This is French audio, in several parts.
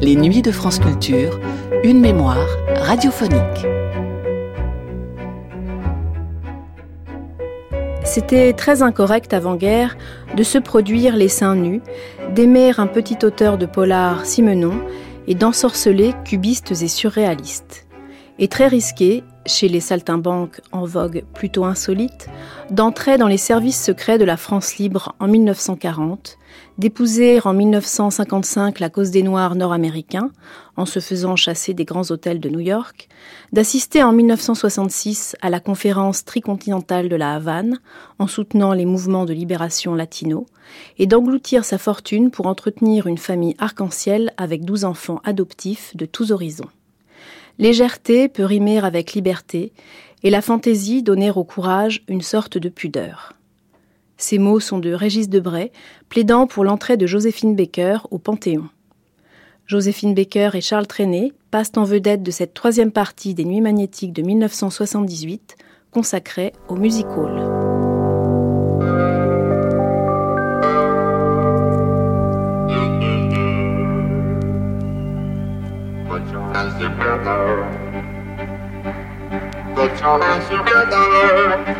Les nuits de France Culture, une mémoire radiophonique. C'était très incorrect avant-guerre de se produire les seins nus, d'aimer un petit auteur de polar Simenon et d'ensorceler cubistes et surréalistes. Et très risqué, chez les saltimbanques en vogue plutôt insolites, d'entrer dans les services secrets de la France libre en 1940, d'épouser en 1955 la cause des Noirs nord-américains, en se faisant chasser des grands hôtels de New York, d'assister en 1966 à la conférence tricontinentale de la Havane, en soutenant les mouvements de libération latino, et d'engloutir sa fortune pour entretenir une famille arc-en-ciel avec douze enfants adoptifs de tous horizons. Légèreté peut rimer avec liberté, et la fantaisie donner au courage une sorte de pudeur. Ces mots sont de Régis Debray, plaidant pour l'entrée de Joséphine Baker au Panthéon. Joséphine Baker et Charles Trenet passent en vedette de cette troisième partie des Nuits magnétiques de 1978, consacrée au music hall. together. Put your hands together.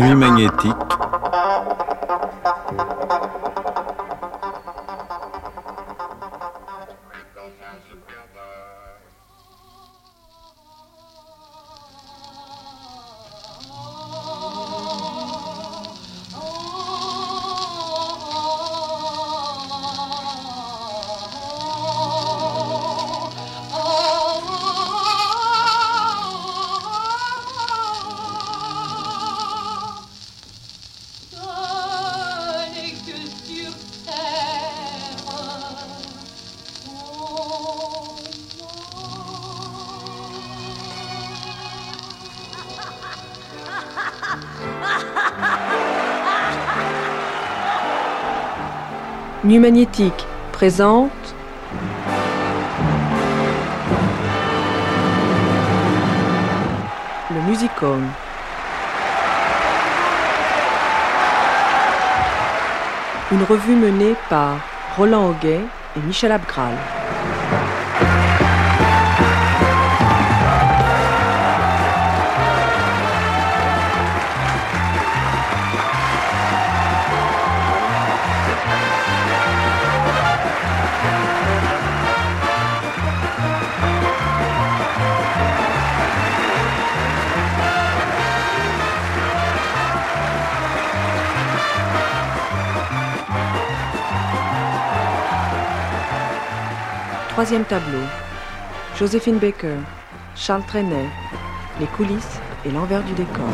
Nuit magnétique Nuit Magnétique présente le Musicom. Une revue menée par Roland Auguet et Michel Abgral. Troisième tableau. Joséphine Baker, Charles Trenet, les coulisses et l'envers du décor.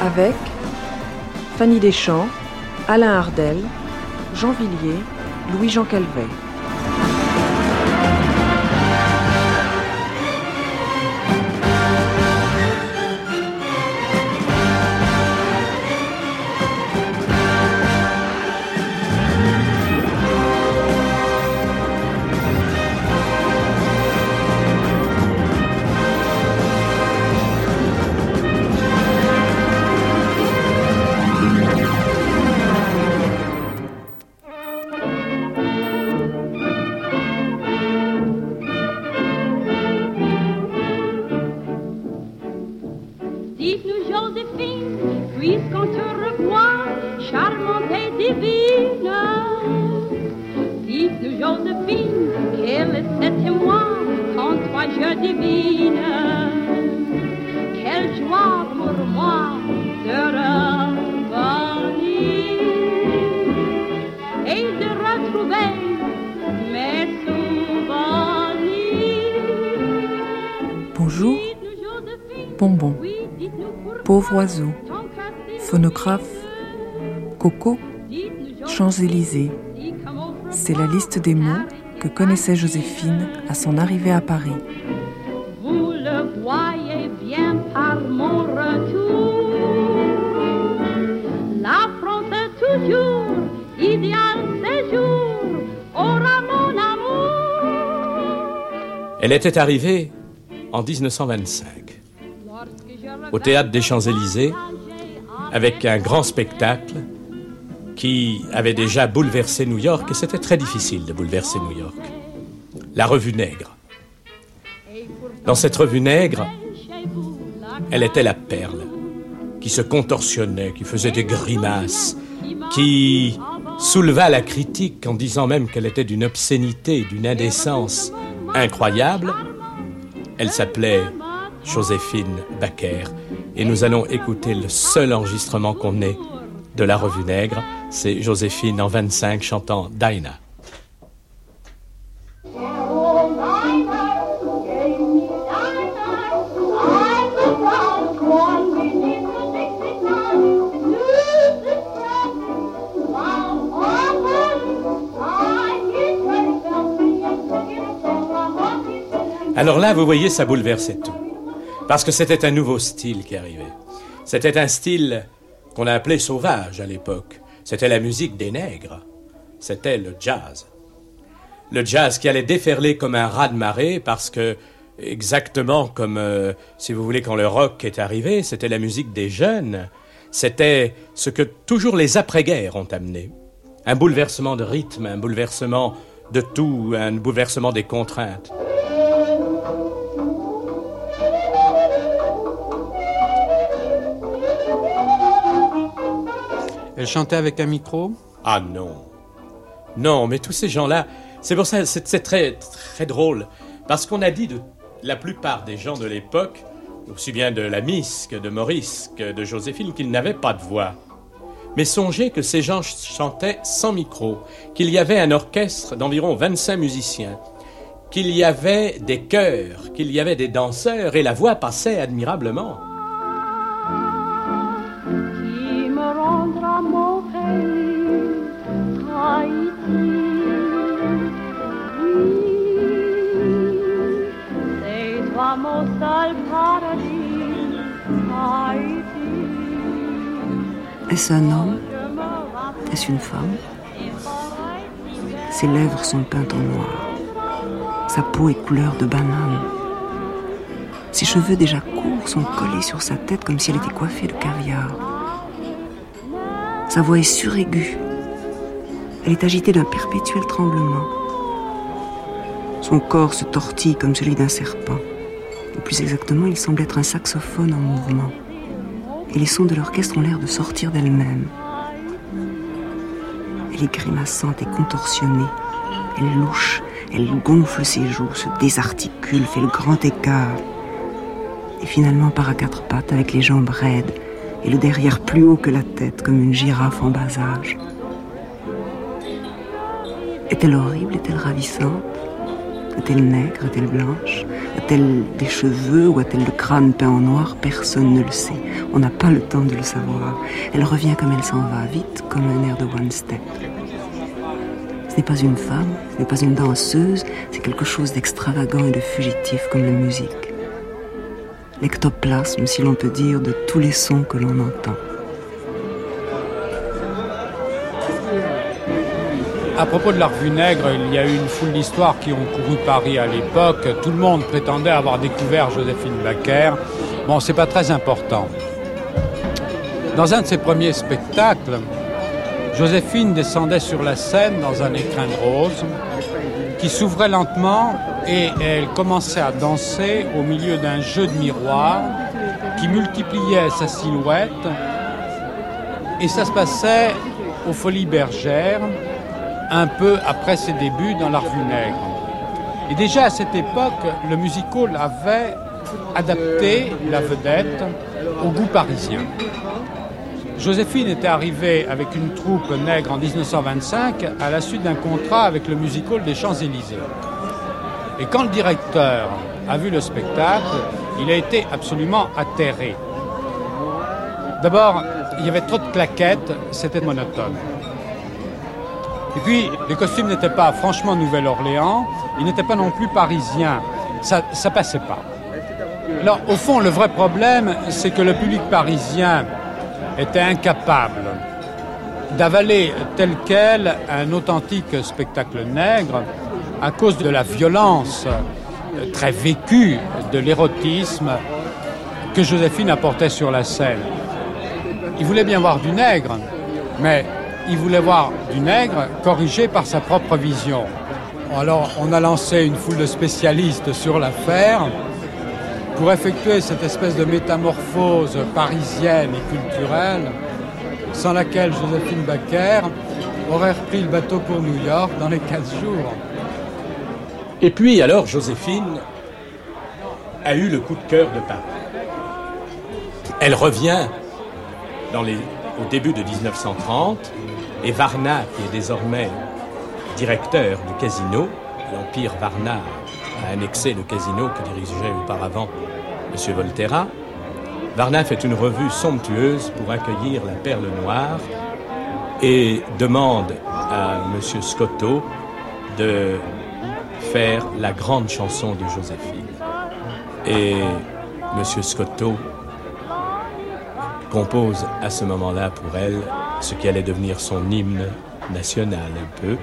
Avec Fanny Deschamps, Alain Ardel, Jean Villiers, Louis-Jean Calvet. elle, c'était moi, quand toi je devine. Quelle joie pour moi de revenir et de retrouver mes souvenirs. Bonjour, bonbon, pauvre oiseau, phonographe, coco, Champs-Élysées. C'est la liste des mots que connaissait Joséphine à son arrivée à Paris. Vous le voyez bien par mon retour. La France est toujours idéal séjour. Aura mon amour. Elle était arrivée en 1925 au théâtre des Champs-Élysées avec un grand spectacle qui avait déjà bouleversé New York et c'était très difficile de bouleverser New York. La revue Nègre. Dans cette revue Nègre, elle était la perle qui se contorsionnait, qui faisait des grimaces, qui souleva la critique en disant même qu'elle était d'une obscénité, d'une indécence incroyable. Elle s'appelait Joséphine Baker et nous allons écouter le seul enregistrement qu'on ait de la revue Nègre, c'est Joséphine en 25 chantant Dinah. Alors là, vous voyez, ça bouleversait tout. Parce que c'était un nouveau style qui arrivait. C'était un style qu'on a appelé sauvage à l'époque. C'était la musique des nègres. C'était le jazz. Le jazz qui allait déferler comme un raz de marée parce que, exactement comme, euh, si vous voulez, quand le rock est arrivé, c'était la musique des jeunes. C'était ce que toujours les après-guerres ont amené. Un bouleversement de rythme, un bouleversement de tout, un bouleversement des contraintes. Elle chantait avec un micro Ah non. Non, mais tous ces gens-là, c'est pour ça, c'est très, très drôle. Parce qu'on a dit de la plupart des gens de l'époque, aussi bien de la Miss que de Maurice que de Joséphine, qu'ils n'avaient pas de voix. Mais songez que ces gens chantaient sans micro, qu'il y avait un orchestre d'environ 25 musiciens, qu'il y avait des chœurs, qu'il y avait des danseurs, et la voix passait admirablement. Est-ce un homme? Est-ce une femme? Ses lèvres sont peintes en noir. Sa peau est couleur de banane. Ses cheveux déjà courts sont collés sur sa tête comme si elle était coiffée de caviar. Sa voix est suraiguë. Elle est agitée d'un perpétuel tremblement. Son corps se tortille comme celui d'un serpent. Plus exactement, il semble être un saxophone en mouvement. Et les sons de l'orchestre ont l'air de sortir d'elle-même. Elle est grimaçante et contorsionnée. Elle louche, elle gonfle ses joues, se désarticule, fait le grand écart. Et finalement part à quatre pattes avec les jambes raides et le derrière plus haut que la tête comme une girafe en bas âge. Est-elle horrible? Est-elle ravissante? Est-elle nègre Est-elle blanche? A-t-elle des cheveux? Ou a-t-elle le crâne peint en noir? Personne ne le sait. On n'a pas le temps de le savoir. Elle revient comme elle s'en va, vite comme un air de one step. Ce n'est pas une femme, ce n'est pas une danseuse, c'est quelque chose d'extravagant et de fugitif comme la musique. L'ectoplasme, si l'on peut dire, de tous les sons que l'on entend. À propos de la revue Nègre, il y a eu une foule d'histoires qui ont couru Paris à l'époque. Tout le monde prétendait avoir découvert Joséphine Baker. Bon, c'est pas très important. Dans un de ses premiers spectacles, Joséphine descendait sur la scène dans un écrin de rose qui s'ouvrait lentement et elle commençait à danser au milieu d'un jeu de miroirs qui multipliait sa silhouette et ça se passait aux Folies Bergères un peu après ses débuts dans la revue Nègre. Et déjà à cette époque, le musical avait adapté la vedette au goût parisien. Joséphine était arrivée avec une troupe nègre en 1925 à la suite d'un contrat avec le musical des Champs-Élysées. Et quand le directeur a vu le spectacle, il a été absolument atterré. D'abord, il y avait trop de claquettes, c'était monotone. Et puis, les costumes n'étaient pas franchement Nouvelle-Orléans, ils n'étaient pas non plus parisiens. Ça, ça passait pas. Alors, au fond, le vrai problème, c'est que le public parisien était incapable d'avaler tel quel un authentique spectacle nègre à cause de la violence très vécue de l'érotisme que Joséphine apportait sur la scène. Il voulait bien voir du nègre, mais il voulait voir du nègre corrigé par sa propre vision. Alors on a lancé une foule de spécialistes sur l'affaire pour effectuer cette espèce de métamorphose parisienne et culturelle sans laquelle Joséphine Baker aurait repris le bateau pour New York dans les 15 jours. Et puis alors Joséphine a eu le coup de cœur de Paris. Elle revient au début de 1930 et Varna, qui est désormais directeur du casino, l'Empire Varna a annexé le casino que dirigeait auparavant M. Volterra, Varna fait une revue somptueuse pour accueillir la perle noire et demande à M. Scotto de faire la grande chanson de Joséphine. Et M. Scotto compose à ce moment-là pour elle ce qui allait devenir son hymne national un peu,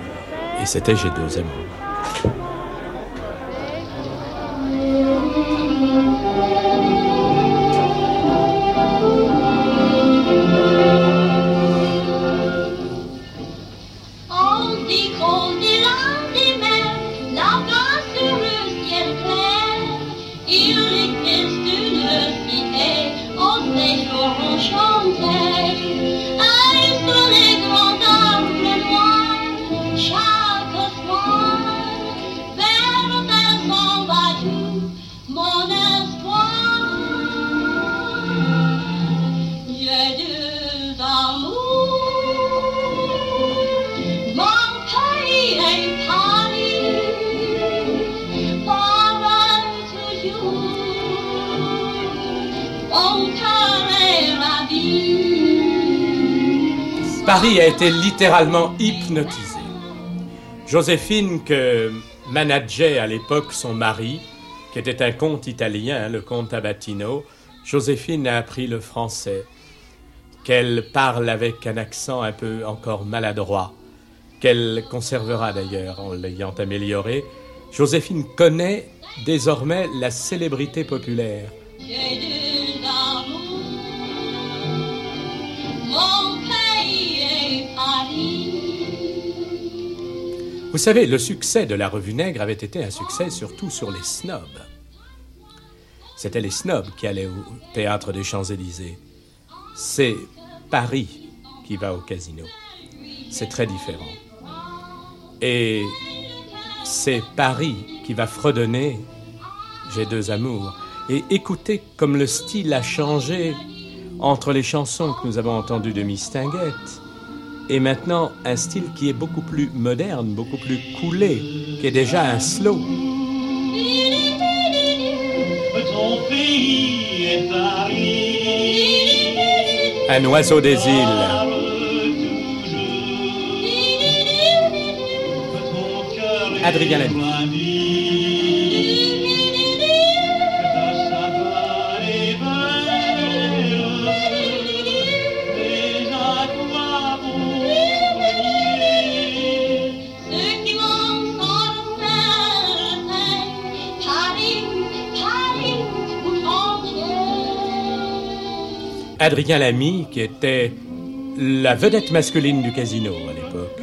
et c'était J'ai deux amours. Paris a été littéralement hypnotisé. Joséphine, que manageait à l'époque son mari, qui était un comte italien, le comte Abatino, Joséphine a appris le français, qu'elle parle avec un accent un peu encore maladroit, qu'elle conservera d'ailleurs en l'ayant amélioré. Joséphine connaît désormais la célébrité populaire. Vous savez, le succès de la revue Nègre avait été un succès surtout sur les snobs. C'était les snobs qui allaient au théâtre des Champs-Élysées. C'est Paris qui va au casino. C'est très différent. Et c'est Paris qui va fredonner J'ai deux amours. Et écoutez comme le style a changé entre les chansons que nous avons entendues de Miss Tinguette et maintenant un style qui est beaucoup plus moderne, beaucoup plus coulé, qui est déjà un slow. Un oiseau des îles. Adrien Adrien Lamy, qui était la vedette masculine du casino à l'époque.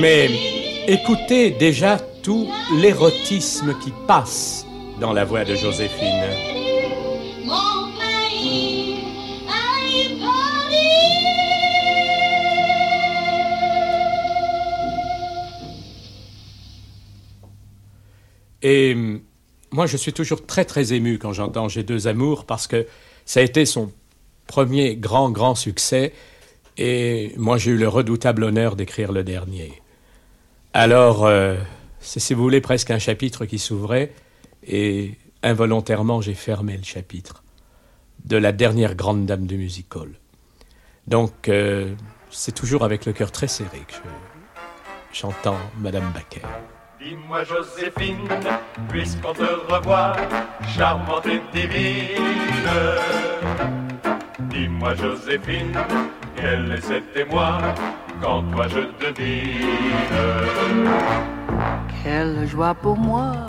Mais écoutez déjà tout l'érotisme qui passe dans la voix de Joséphine. Et moi, je suis toujours très très ému quand j'entends J'ai deux amours parce que ça a été son premier grand grand succès et moi j'ai eu le redoutable honneur d'écrire le dernier. Alors, euh, c'est si vous voulez presque un chapitre qui s'ouvrait et involontairement j'ai fermé le chapitre de la dernière grande dame du music hall. Donc euh, c'est toujours avec le cœur très serré que j'entends Madame Baquet. Dis-moi Joséphine, puisqu'on te revoit, charmante et divine. Dis-moi Joséphine, quel est cet émoi quand toi je devine Quelle joie pour moi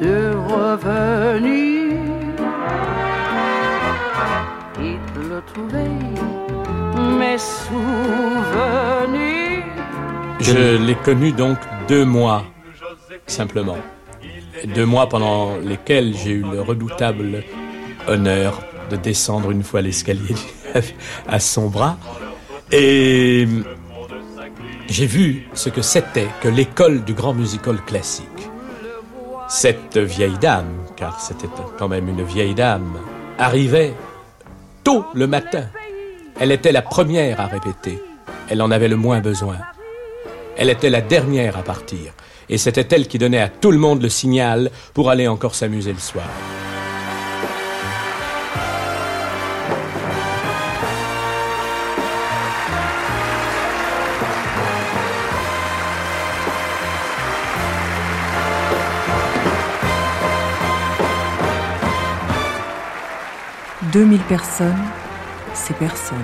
de revenir et de le trouver, mes souvenirs. Je l'ai connu donc deux mois, simplement. Deux mois pendant lesquels j'ai eu le redoutable honneur de descendre une fois l'escalier à son bras. Et j'ai vu ce que c'était que l'école du grand musical classique. Cette vieille dame, car c'était quand même une vieille dame, arrivait tôt le matin. Elle était la première à répéter. Elle en avait le moins besoin. Elle était la dernière à partir. Et c'était elle qui donnait à tout le monde le signal pour aller encore s'amuser le soir. « 2000 personnes, c'est personne.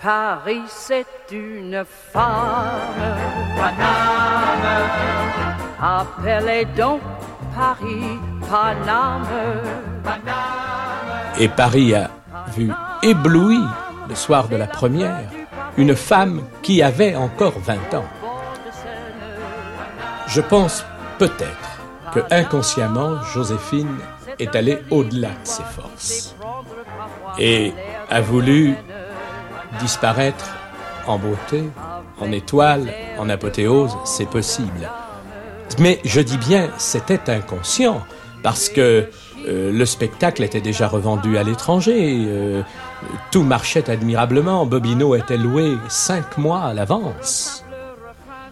Paris c'est une femme. Paname, appelez donc Paris Paname. Et Paris a vu ébloui le soir de la première une femme qui avait encore 20 ans. Je pense peut-être que inconsciemment Joséphine est allée au-delà de ses forces et a voulu disparaître en beauté, en étoile, en apothéose, c'est possible. Mais je dis bien, c'était inconscient, parce que euh, le spectacle était déjà revendu à l'étranger, euh, tout marchait admirablement, Bobino était loué cinq mois à l'avance.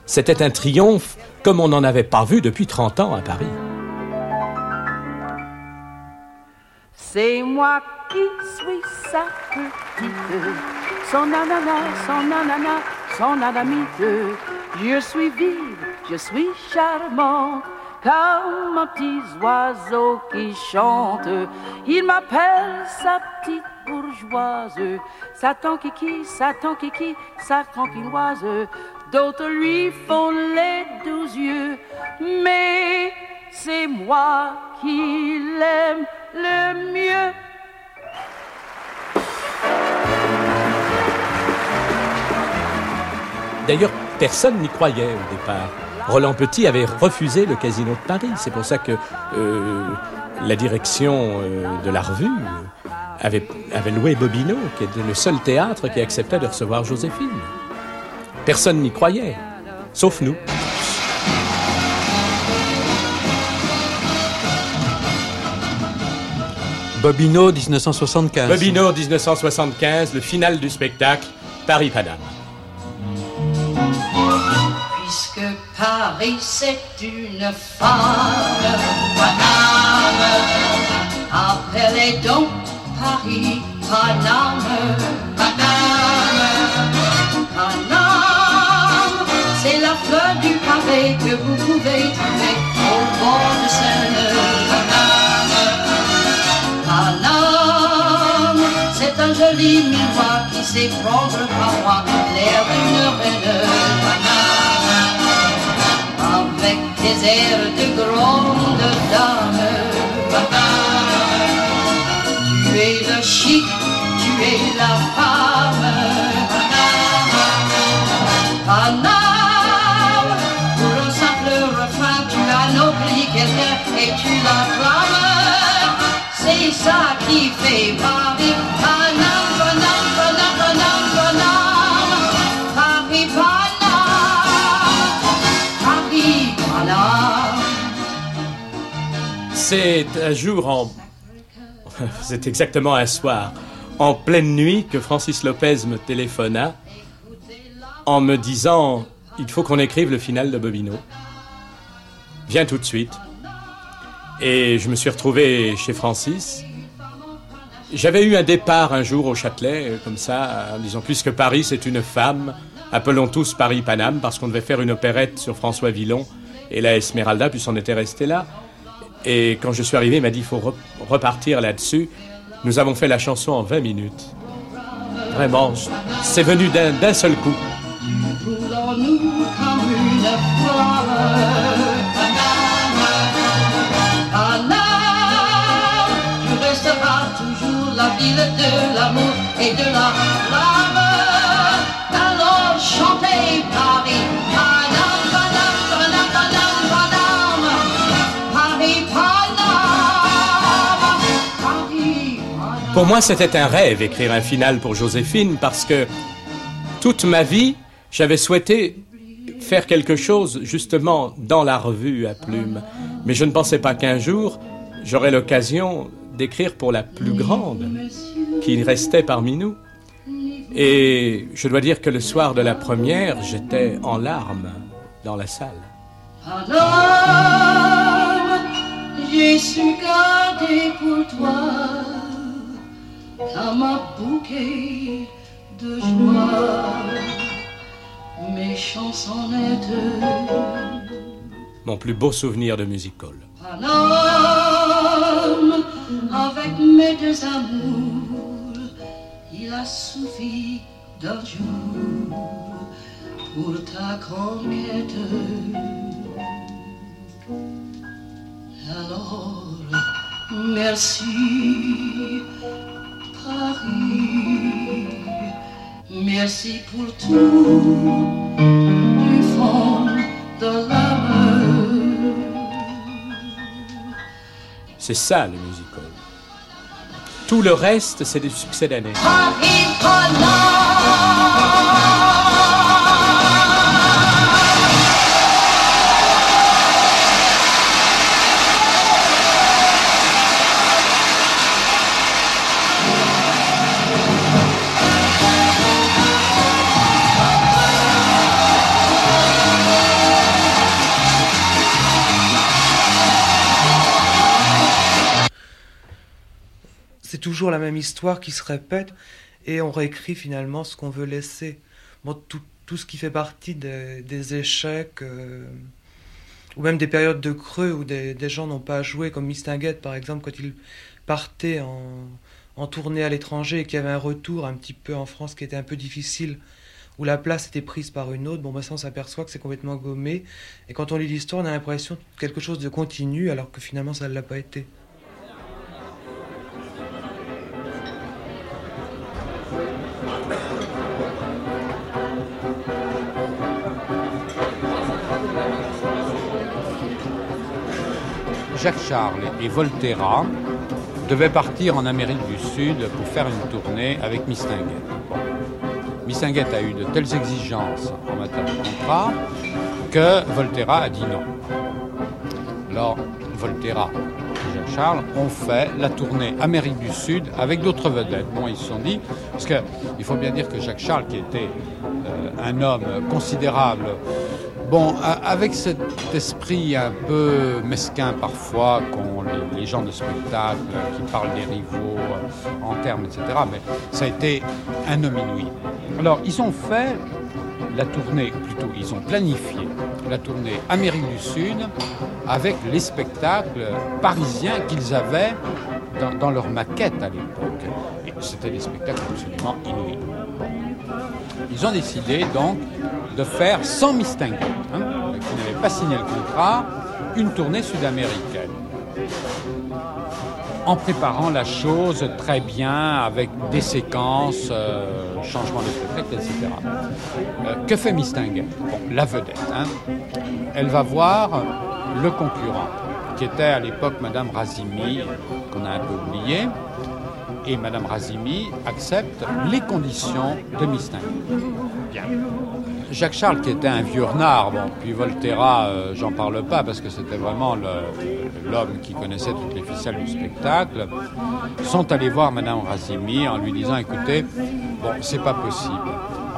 C'était un triomphe comme on n'en avait pas vu depuis 30 ans à Paris. C'est moi qui suis sa petite son ananas, son ananas, son anamite. Je suis vive, je suis charmant, comme un petit oiseau qui chante. Il m'appelle sa petite bourgeoise, Satan kiki, Satan kiki, sa tranquilloise. D'autres lui font les douze yeux, mais c'est moi qui l'aime le mieux. D'ailleurs, personne n'y croyait au départ. Roland Petit avait refusé le Casino de Paris. C'est pour ça que euh, la direction euh, de la revue avait, avait loué Bobino, qui était le seul théâtre qui acceptait de recevoir Joséphine. Personne n'y croyait, sauf nous. Bobino 1975. Bobino 1975, le final du spectacle, Paris-Paname. Paris c'est une femme, Paname. Appelez donc Paris, Paname, Paname. Paname, c'est la fleur du pavé que vous pouvez trouver au bord de Seine. Paname, Paname, c'est un joli miroir qui sait prendre par moi l'air d'une reine. Paname des airs de grande dame. Tu es le chic, tu es la femme. Paname, pour un simple refrain, tu as nobli quelqu'un et tu l'acclames. C'est ça qui fait. Paname, Paname, C'est un jour en, C'est exactement un soir, en pleine nuit, que Francis Lopez me téléphona en me disant Il faut qu'on écrive le final de Bobino. Viens tout de suite. Et je me suis retrouvé chez Francis. J'avais eu un départ un jour au Châtelet, comme ça, en disant puisque Paris c'est une femme, appelons tous Paris Paname, parce qu'on devait faire une opérette sur François Villon et la Esmeralda, puis on était resté là. Et quand je suis arrivé, il m'a dit il faut repartir là-dessus. Nous avons fait la chanson en 20 minutes. Vraiment, c'est venu d'un seul coup. la ville de l'amour et de la flamme. Alors chantez Paris, Pour moi, c'était un rêve écrire un final pour Joséphine parce que toute ma vie, j'avais souhaité faire quelque chose justement dans la revue à plume. Mais je ne pensais pas qu'un jour, j'aurais l'occasion d'écrire pour la plus grande qui restait parmi nous. Et je dois dire que le soir de la première, j'étais en larmes dans la salle. Alors, j'ai su garder pour toi comme un bouquet de joie mes chansonnettes. Mon plus beau souvenir de music hall. Paname, avec mes deux amours, il a suffi d'un jour pour ta conquête. Alors, merci, Paris, merci pour tout du fond de l'âme. C'est ça le musical. Tout le reste, c'est des succès d'année. Toujours la même histoire qui se répète et on réécrit finalement ce qu'on veut laisser. Bon, tout, tout, ce qui fait partie des, échecs euh, ou même des périodes de creux où des, des gens n'ont pas joué, comme Mistinguett par exemple, quand il partait en, en tournée à l'étranger et qu'il y avait un retour un petit peu en France qui était un peu difficile, où la place était prise par une autre, bon, ça on s'aperçoit que c'est complètement gommé. Et quand on lit l'histoire, on a l'impression de quelque chose de continu alors que finalement ça ne l'a pas été. Jacques Charles et Volterra devaient partir en Amérique du Sud pour faire une tournée avec Mistinguett. Bon. Mistinguett a eu de telles exigences en matière de contrat que Volterra a dit non. Alors, Volterra et Jacques Charles ont fait la tournée Amérique du Sud avec d'autres vedettes. Bon, ils se sont dit, parce qu'il faut bien dire que Jacques Charles, qui était euh, un homme considérable, Bon, avec cet esprit un peu mesquin parfois qu'ont les, gens de spectacle qui parlent des rivaux euh, en termes, etc., mais ça a été un homme inouï. Alors, ils ont fait la tournée, plutôt, ils ont planifié la tournée Amérique du Sud avec les spectacles parisiens qu'ils avaient dans, dans, leur maquette à l'époque. C'était des spectacles absolument inouïs. Ils ont décidé donc de faire sans Mistinguett, hein, qui n'avait pas signé le contrat, une tournée sud-américaine. En préparant la chose très bien, avec des séquences, euh, changement de spectacle, etc. Euh, que fait Mistinguett bon, La vedette. Hein, elle va voir le concurrent, qui était à l'époque Madame Razimi, qu'on a un peu oublié, Et Madame Razimi accepte les conditions de Mistinguet. Bien. Jacques Charles, qui était un vieux renard, bon, puis Volterra, euh, j'en parle pas parce que c'était vraiment l'homme qui connaissait toutes les ficelles du spectacle, sont allés voir Madame Razimi en lui disant écoutez, bon, c'est pas possible.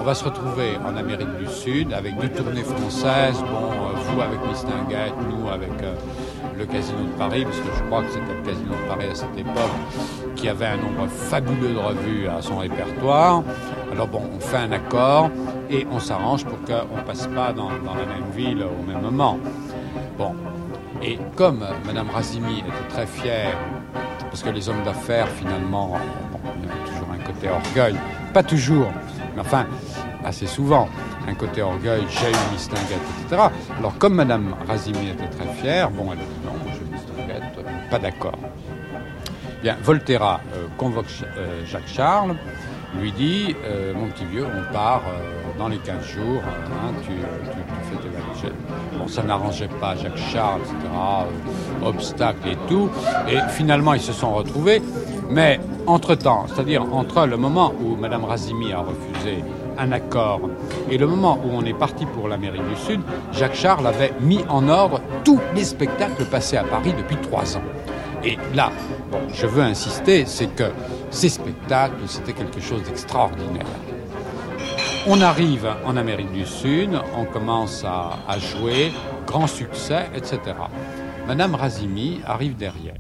On va se retrouver en Amérique du Sud avec deux tournées françaises, bon, euh, vous avec Mistinguett, nous avec euh, le Casino de Paris, parce que je crois que c'était le Casino de Paris à cette époque qui avait un nombre fabuleux de revues à son répertoire. Alors bon, on fait un accord et on s'arrange pour qu'on ne passe pas dans, la même ville au même moment. Bon, et comme Madame Razimi était très fière, parce que les hommes d'affaires, finalement, bon, il toujours un côté orgueil, pas toujours, mais enfin, assez souvent, un côté orgueil, j'ai une mistinguette, etc. Alors, comme Madame Razimi était très fière, bon, elle a dit non, je mistinguette, pas d'accord. Bien, Volterra euh, convoque euh, Jacques Charles, lui dit euh, Mon petit vieux, on part dans les 15 jours, hein, tu, tes valises. Bon, ça n'arrangeait pas Jacques Charles, etc., obstacles et tout. Et finalement, ils se sont retrouvés. Mais entre-temps, c'est-à-dire entre le moment où Mme Razimi a refusé un accord et le moment où on est parti pour l'Amérique du Sud, Jacques Charles avait mis en ordre tous les spectacles passés à Paris depuis trois ans. Et là, bon, je veux insister, c'est que ces spectacles, c'était quelque chose d'extraordinaire. On arrive en Amérique du Sud, on commence à, jouer, grand succès, etc. Madame Razimi arrive derrière.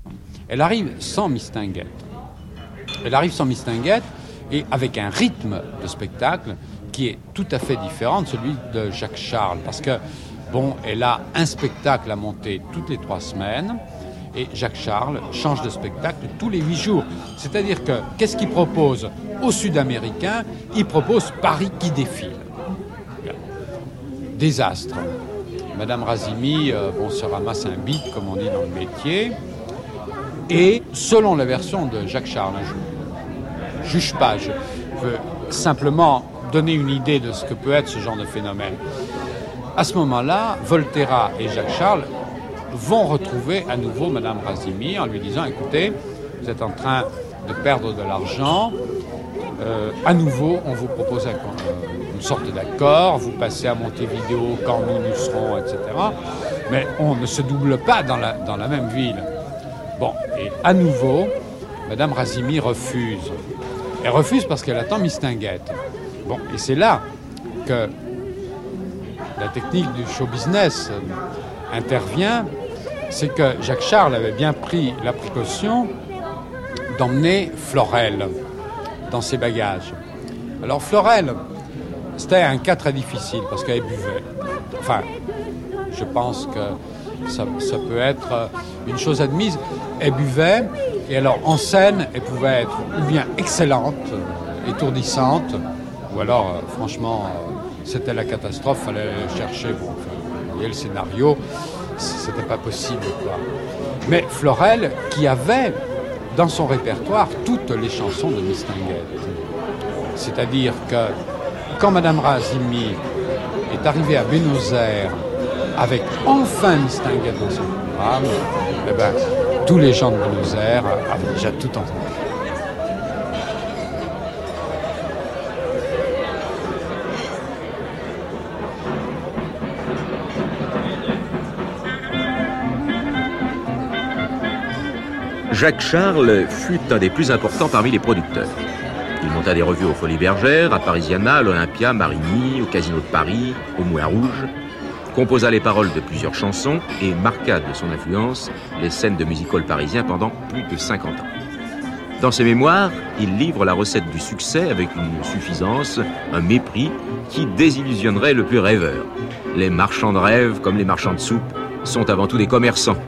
Elle arrive sans mistinguette. Elle arrive sans mistinguette et avec un rythme de spectacle qui est tout à fait différent de celui de Jacques Charles. Parce que, bon, elle a un spectacle à monter toutes les trois semaines et Jacques Charles change de spectacle tous les huit jours. C'est-à-dire que qu'est-ce qu'il propose aux Sud-Américains? Il propose Paris qui défile. Désastre. Madame Razimi euh, se ramasse un beat, comme on dit dans le métier. Et selon la version de Jacques Charles, je juge pas, je veux simplement donner une idée de ce que peut être ce genre de phénomène. À ce moment-là, Volterra et Jacques Charles vont retrouver à nouveau Madame Razimi en lui disant écoutez, vous êtes en train de perdre de l'argent. Euh, à nouveau, on vous propose euh, une sorte d'accord. Vous passez à Montevideo quand nous nous serons, etc. Mais on ne se double pas dans la, même ville. Bon, et à nouveau, Madame Razimi refuse. Elle refuse parce qu'elle attend Mistinguette. Bon, et c'est là que la technique du show business intervient, c'est que Jacques Charles avait bien pris la précaution d'emmener Florel dans ses bagages. Alors Florel, c'était un cas très difficile parce qu'elle buvait. Enfin, je pense que ça, peut être une chose admise. Elle buvait et alors en scène, elle pouvait être ou bien excellente, étourdissante, ou alors euh, franchement, euh, c'était la catastrophe, fallait chercher. Bon, le scénario, c'était pas possible. Quoi. Mais Florel, qui avait dans son répertoire toutes les chansons de Mistinguett. C'est-à-dire que quand Madame Razimi est arrivée à Buenos Aires avec enfin Mistinguett dans son programme, eh ben, tous les gens de Buenos Aires avaient déjà tout entendu. Jacques Charles fut un des plus importants parmi les producteurs. Il monta des revues aux Folies Bergères, à Parisiana, à l'Olympia, Marigny, au Casino de Paris, au Moulin Rouge, composa les paroles de plusieurs chansons et marqua de son influence les scènes de music-hall parisiens pendant plus de 50 ans. Dans ses mémoires, il livre la recette du succès avec une suffisance, un mépris qui désillusionnerait le plus rêveur. Les marchands de rêve, comme les marchands de soupe, sont avant tout des commerçants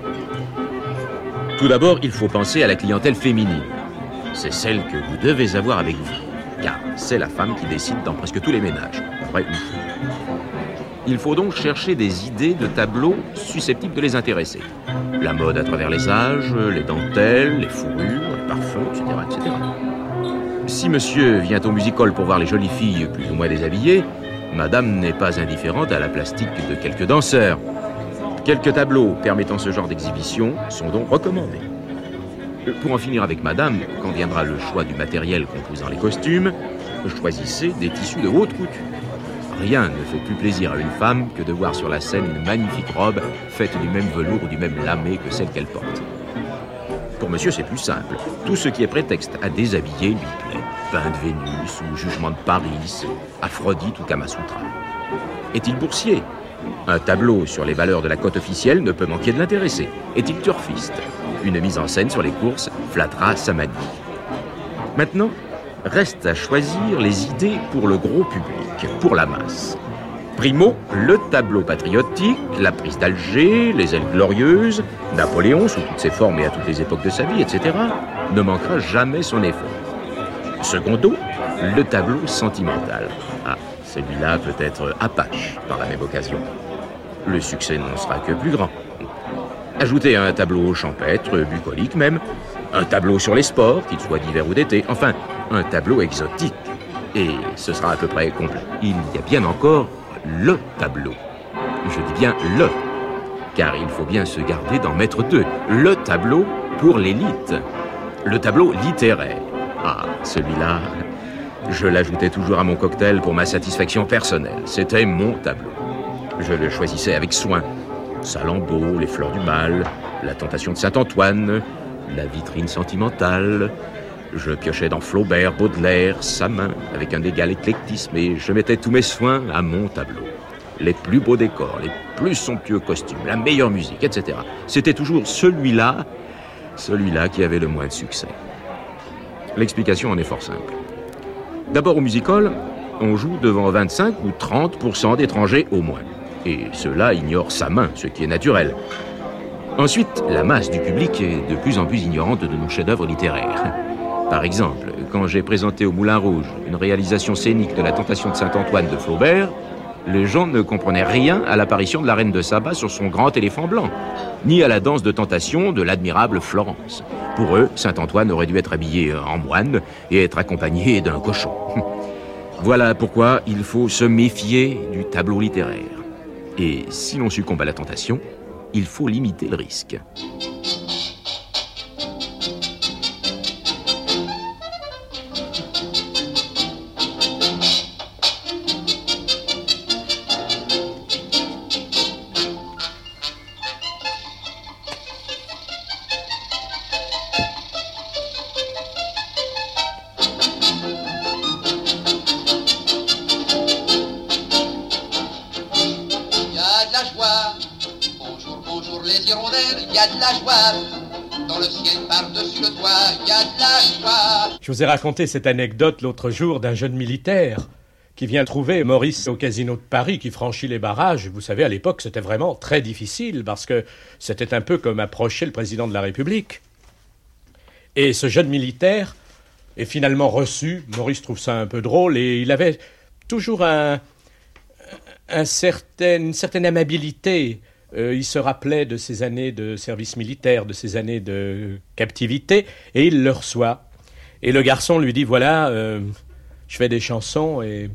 tout d'abord, il faut penser à la clientèle féminine. C'est celle que vous devez avoir avec vous, car c'est la femme qui décide dans presque tous les ménages, Il faut donc chercher des idées de tableaux susceptibles de les intéresser. La mode à travers les âges, les dentelles, les fourrures, les parfums, etc. etc. Si monsieur vient au music pour voir les jolies filles plus ou moins déshabillées, madame n'est pas indifférente à la plastique de quelques danseurs. Quelques tableaux permettant ce genre d'exhibition sont donc recommandés. Pour en finir avec madame, quand viendra le choix du matériel composant les costumes, choisissez des tissus de haute couture. Rien ne fait plus plaisir à une femme que de voir sur la scène une magnifique robe faite du même velours ou du même lamé que celle qu'elle porte. Pour monsieur, c'est plus simple. Tout ce qui est prétexte à déshabiller lui plaît. Pain de Vénus ou Jugement de Paris, Aphrodite ou Kamasutra. Est-il boursier? Un tableau sur les valeurs de la cote officielle ne peut manquer de l'intéresser. Est-il Une mise en scène sur les courses flattera sa manie. Maintenant, reste à choisir les idées pour le gros public, pour la masse. Primo, le tableau patriotique, la prise d'Alger, les ailes glorieuses, Napoléon sous toutes ses formes et à toutes les époques de sa vie, etc., ne manquera jamais son effort. Secondo, le tableau sentimental. Ah, celui-là peut être Apache par la même occasion. Le succès n'en sera que plus grand. Ajoutez un tableau champêtre, bucolique même, un tableau sur les sports, qu'il soit d'hiver ou d'été, enfin, un tableau exotique. Et ce sera à peu près complet. Il y a bien encore le tableau. Je dis bien le, car il faut bien se garder d'en mettre deux. Le tableau pour l'élite. Le tableau littéraire. Ah, celui-là, je l'ajoutais toujours à mon cocktail pour ma satisfaction personnelle. C'était mon tableau. Je le choisissais avec soin. Salammbô, les fleurs du mal, la tentation de Saint-Antoine, la vitrine sentimentale. Je piochais dans Flaubert, Baudelaire, sa main, avec un égal éclectisme, et je mettais tous mes soins à mon tableau. Les plus beaux décors, les plus somptueux costumes, la meilleure musique, etc. C'était toujours celui-là, celui-là qui avait le moins de succès. L'explication en est fort simple. D'abord au music on joue devant 25 ou 30% d'étrangers au moins. Et cela ignore sa main, ce qui est naturel. Ensuite, la masse du public est de plus en plus ignorante de nos chefs-d'œuvre littéraires. Par exemple, quand j'ai présenté au Moulin Rouge une réalisation scénique de la Tentation de Saint-Antoine de Flaubert, les gens ne comprenaient rien à l'apparition de la reine de Saba sur son grand éléphant blanc, ni à la danse de tentation de l'admirable Florence. Pour eux, Saint-Antoine aurait dû être habillé en moine et être accompagné d'un cochon. Voilà pourquoi il faut se méfier du tableau littéraire. Et si l'on succombe à la tentation, il faut limiter le risque. Je vous ai raconté cette anecdote l'autre jour d'un jeune militaire qui vient trouver Maurice au casino de Paris, qui franchit les barrages. Vous savez, à l'époque, c'était vraiment très difficile parce que c'était un peu comme approcher le président de la République. Et ce jeune militaire est finalement reçu. Maurice trouve ça un peu drôle et il avait toujours un, une certaine amabilité. Euh, il se rappelait de ses années de service militaire, de ses années de captivité, et il le reçoit. Et le garçon lui dit, voilà, euh, je fais des chansons et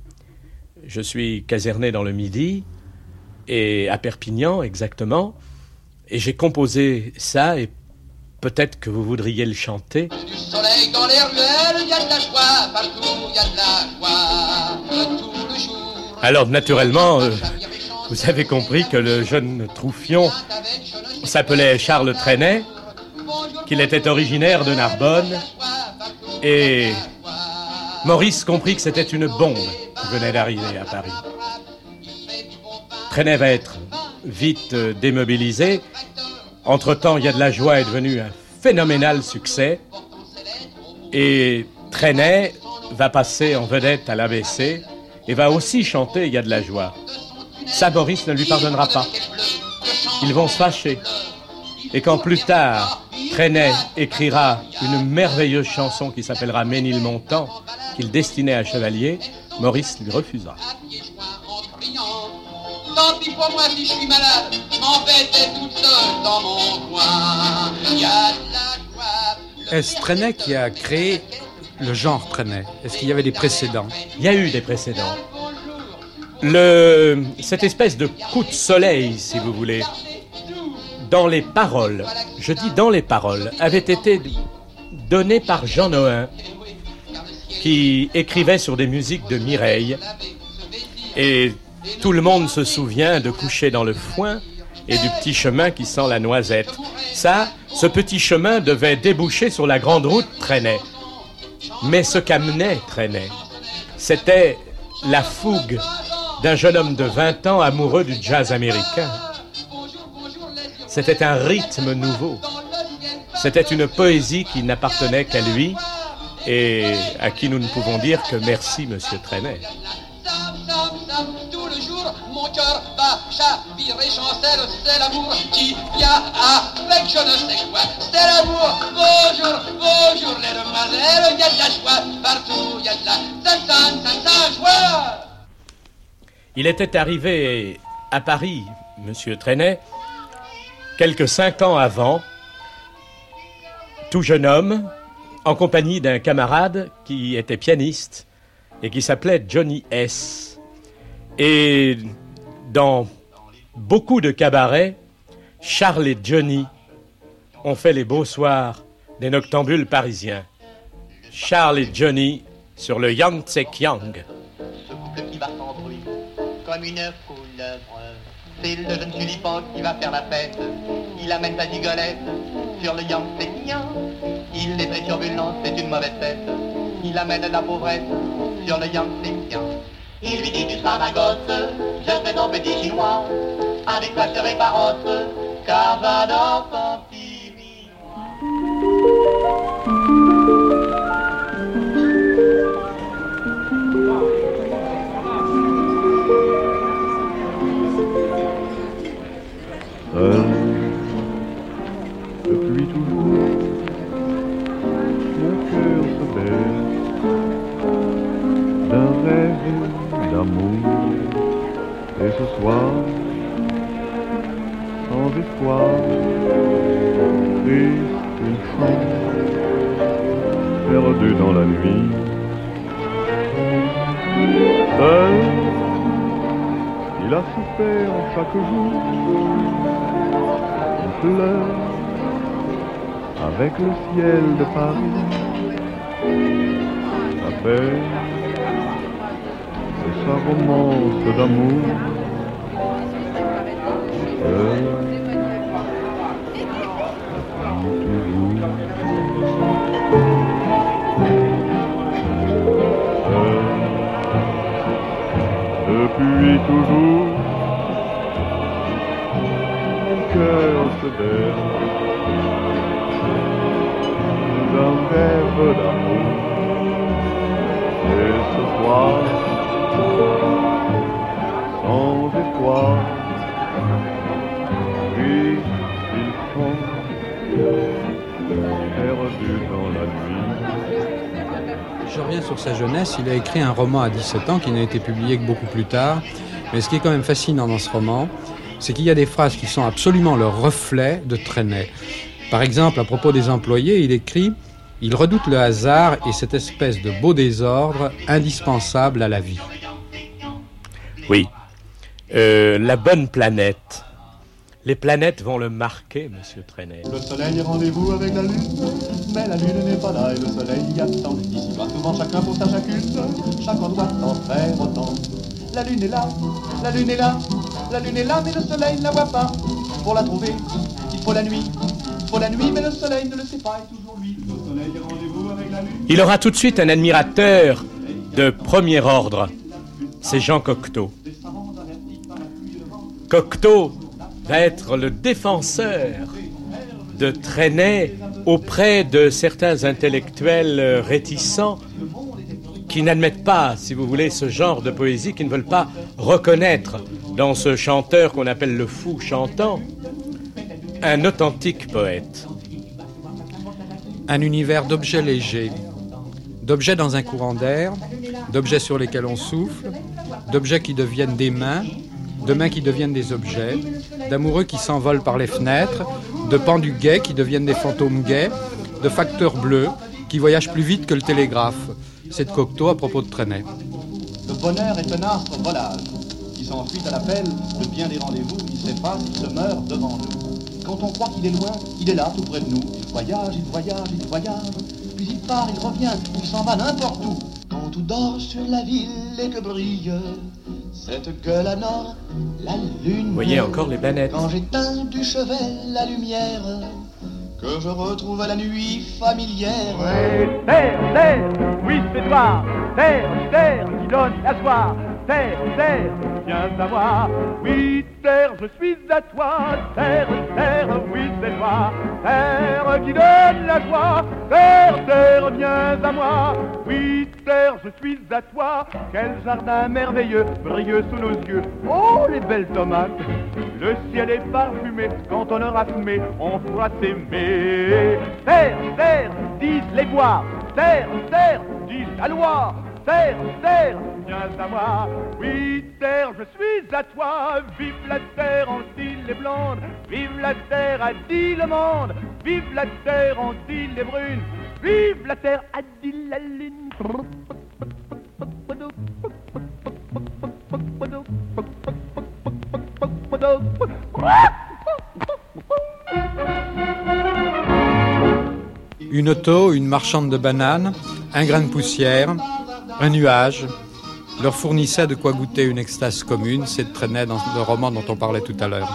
je suis caserné dans le Midi, et à Perpignan exactement, et j'ai composé ça, et peut-être que vous voudriez le chanter. Du soleil dans les ruelles, il y a de la joie. Partout, il y a de la joie. De tout le jour. Alors naturellement, euh, vous avez compris que le jeune Troufion s'appelait Charles Trenet, qu'il était originaire de Narbonne, et Maurice comprit que c'était une bombe qui venait d'arriver à Paris. Trenet va être vite euh, démobilisé. Entre-temps, il y a de la joie est devenu un phénoménal succès. Et Trenet va passer en vedette à l'ABC et va aussi chanter Il y a de la joie. Ça, Maurice ne lui pardonnera pas. Ils vont se fâcher. Et quand plus tard, Trenet écrira une merveilleuse chanson qui s'appellera Ménilmontant, qu'il destinait à Chevalier, Maurice lui. Tant pis pour moi si je suis malade. Toute seule dans mon coin. Il y a de la joie. Est-ce Trenet qui a créé le genre Trenet? Est-ce qu'il y avait des précédents? Il y a eu des précédents. Le, cette espèce de coup de soleil, si vous voulez, dans les paroles, je dis dans les paroles, avait été donné par Jean Noin, qui écrivait sur des musiques de Mireille. Et tout le monde se souvient de coucher dans le foin et du petit chemin qui sent la noisette. Ça, ce petit chemin devait déboucher sur la grande route Traînait. Mais ce qu'amenait Traînait, c'était la fougue d'un jeune homme de 20 ans amoureux du jazz américain. C'était un rythme nouveau. C'était une poésie qui n'appartenait qu'à lui et à qui nous ne pouvons dire que merci, monsieur Trenet. Il a de la joie, partout il y a de la joie. Il était arrivé à Paris, monsieur Trenet, quelques cinq ans avant, tout jeune homme, en compagnie d'un camarade qui était pianiste et qui s'appelait Johnny S. Et dans beaucoup de cabarets, Charles et Johnny ont fait les beaux soirs des noctambules parisiens. Charles et Johnny sur le Yangtze Kiang. Le qui va sans bruit, comme une couleuvre. C'est le jeune tulipan qui va faire la fête? Il amène sa gigolette sur le Yangtze Il est très turbulent, c'est une mauvaise tête. Il amène la pauvrette sur le Yangtze Il lui dit tu seras ma gosse, je serai ton petit chinois. Avec toi je serai parotte, car Et ce soir, sans espoir, triste une chance, perdu dans la nuit. Seul, il a souffert chaque jour il pleure avec le ciel de Paris. Sa paix et sa romance d'amour. Depuis toujours, mon cœur se berce d'un rêve d'amour. Et ce soir, Je reviens sur sa jeunesse. Il a écrit un roman à 17 ans qui n'a été publié que beaucoup plus tard. Mais ce qui est quand même fascinant dans ce roman, c'est qu'il y a des phrases qui sont absolument le reflet de Trenet. Par exemple, à propos des employés, il écrit Il redoute le hasard et cette espèce de beau désordre indispensable à la vie. Oui. Euh, la bonne planète. Les planètes vont le marquer, monsieur Trenet. Le soleil est rendez-vous avec la lune, mais la lune n'est pas là et le soleil y attend. Ici va souvent chacun pour sa chacune, chacun doit en faire autant. La lune est là, la lune est là, la lune est là, mais le soleil ne la voit pas. Pour la trouver, il faut la nuit, il faut la nuit, mais le soleil ne le sait pas, et toujours lui. Le soleil est rendez-vous avec la lune. Il aura tout de suite un admirateur de premier ordre. C'est Jean Cocteau. Cocteau va être le défenseur de Trenet auprès de certains intellectuels réticents qui n'admettent pas, si vous voulez, ce genre de poésie, qui ne veulent pas reconnaître dans ce chanteur qu'on appelle le fou chantant un authentique poète. Un univers d'objets légers, d'objets dans un courant d'air, d'objets sur lesquels on souffle, d'objets qui deviennent des mains, de mains qui deviennent des objets, d'amoureux qui s'envolent par les fenêtres, de pendus gays qui deviennent des fantômes gays, de facteurs bleus qui voyagent plus vite que le télégraphe. C'est de Cocteau à propos de Trenet. Le bonheur est un astre volage qui s'enfuit à l'appel de bien des rendez-vous, il s'efface, il se meurt devant nous. Quand on croit qu'il est loin, il est là, tout près de nous. voyage, il voyage, il voyage, puis il part, il revient, il s'en va n'importe où. Quand tout dort sur la ville et que brille cette gueule à nord, la lune. Vous voyez encore les planètes. Quand j'éteins du chevet la lumière, que je retrouve la nuit familière. Oui, terre, terre, oui c'est toi, terre, terre, qui donne la soie, terre, terre, viens à moi, oui terre, je suis à toi, terre, terre, oui c'est toi, terre qui donne la joie, terre, terre, viens à moi, oui terre, je suis à toi, quel jardin merveilleux, brilleux sous nos yeux, oh les belles tomates, le ciel est parfumé, quand on aura fumé, on pourra s'aimer. Terre, terre, disent les bois, terre, terre, disent la loi, terre, terre, viens à moi. Oui, terre, je suis à toi. Vive la terre, ont dit les blondes. Vive la terre, dit le monde. Vive la terre, ont dit les brunes. Vive la terre, dit la lune. Une auto, une marchande de bananes, un grain de poussière, un nuage, leur fournissait de quoi goûter une extase commune, c'est traînait dans le roman dont on parlait tout à l'heure.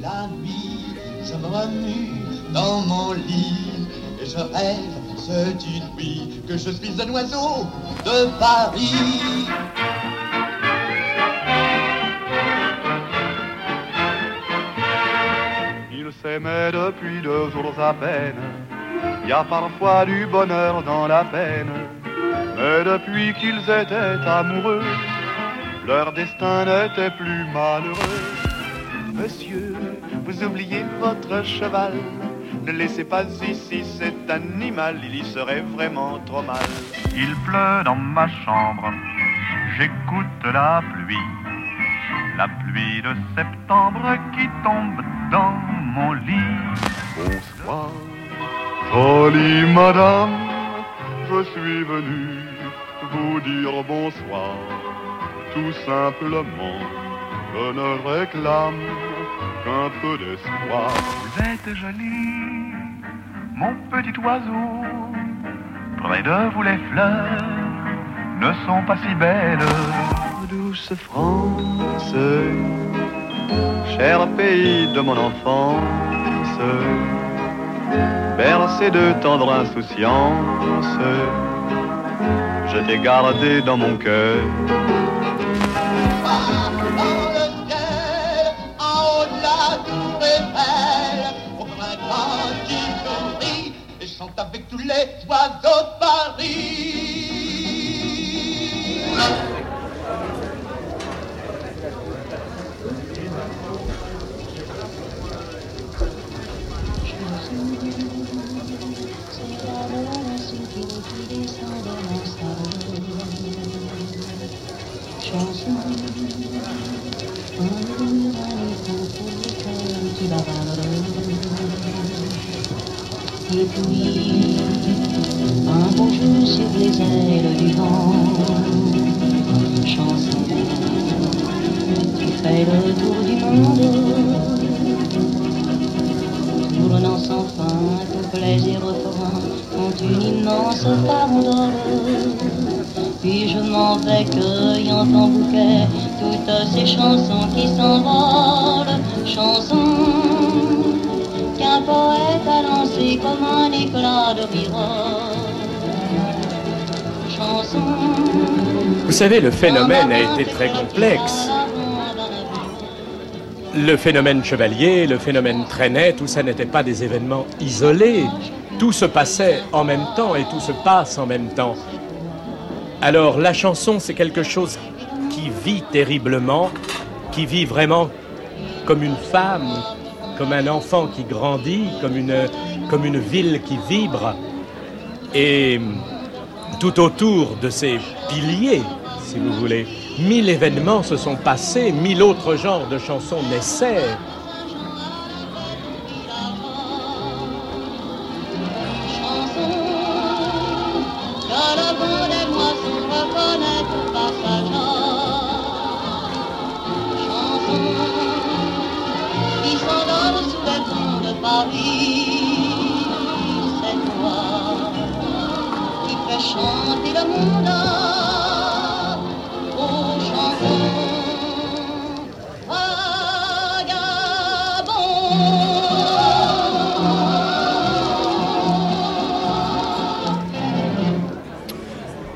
La nuit, je me remue dans mon lit et je rêve cette nuit que je suis un oiseau de Paris. Ils s'aimaient depuis deux jours à peine. Il y a parfois du bonheur dans la peine. Mais depuis qu'ils étaient amoureux, leur destin n'était plus malheureux. Monsieur, vous oubliez votre cheval. Ne laissez pas ici cet animal, il y serait vraiment trop mal. Il pleut dans ma chambre, j'écoute la pluie. La pluie de septembre qui tombe dans mon lit. Bonsoir, jolie madame, je suis venu vous dire bonsoir. Tout simplement, je ne réclame qu'un peu d'espoir. Vous êtes jolie, mon petit oiseau. Près de vous les fleurs ne sont pas si belles. Douce France, cher pays de mon enfance, bercé de tendre insouciance, je t'ai gardé dans mon cœur. avec tous les oiseaux Et un beau jour sur les ailes du vent, chanson qui fait le tour du monde, tournant sans fin, tout plaisir forain, quand une immense farandole. Puis je m'en vais cueillant en bouquet toutes ces chansons qui s'envolent, chansons qu'un poète comme un éclat de. Chanson. Vous savez, le phénomène a été très complexe. Le phénomène chevalier, le phénomène traînet, tout ça n'était pas des événements isolés. Tout se passait en même temps et tout se passe en même temps. Alors la chanson, c'est quelque chose qui vit terriblement, qui vit vraiment comme une femme, comme un enfant qui grandit, comme une, comme une ville qui vibre. Et tout autour de ces piliers, si vous voulez, mille événements se sont passés, mille autres genres de chansons naissaient.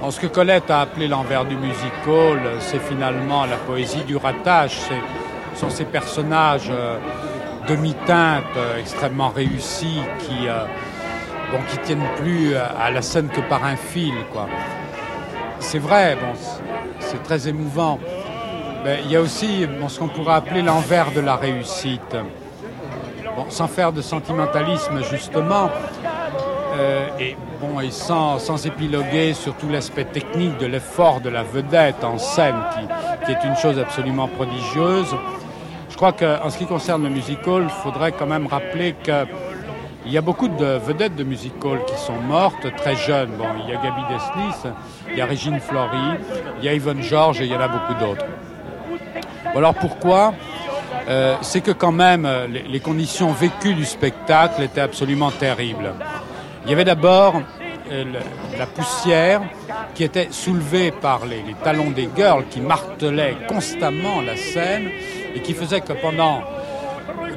Bon, ce que Colette a appelé l'envers du musical, c'est finalement la poésie du rattache. Ce sont ces personnages euh, demi-teintes euh, extrêmement réussis qui, euh, bon, qui tiennent plus à la scène que par un fil. Quoi. C'est vrai, bon, c'est très émouvant. Mais il y a aussi ce qu'on pourrait appeler l'envers de la réussite. Bon, sans faire de sentimentalisme justement, euh, et bon, et sans, sans épiloguer sur tout l'aspect technique de l'effort de la vedette en scène, qui, qui, est une chose absolument prodigieuse. Je crois qu'en ce qui concerne le musical, il faudrait quand même rappeler que il y a beaucoup de vedettes de musical qui sont mortes très jeunes. Bon, il y a Gabi Deslis, il y a Régine Flory, il y a Yvonne Georges et il y en a beaucoup d'autres. Alors pourquoi? Euh, C'est que quand même les, les conditions vécues du spectacle étaient absolument terribles. Il y avait d'abord euh, la poussière qui était soulevée par les, les, talons des girls qui martelaient constamment la scène et qui faisait que pendant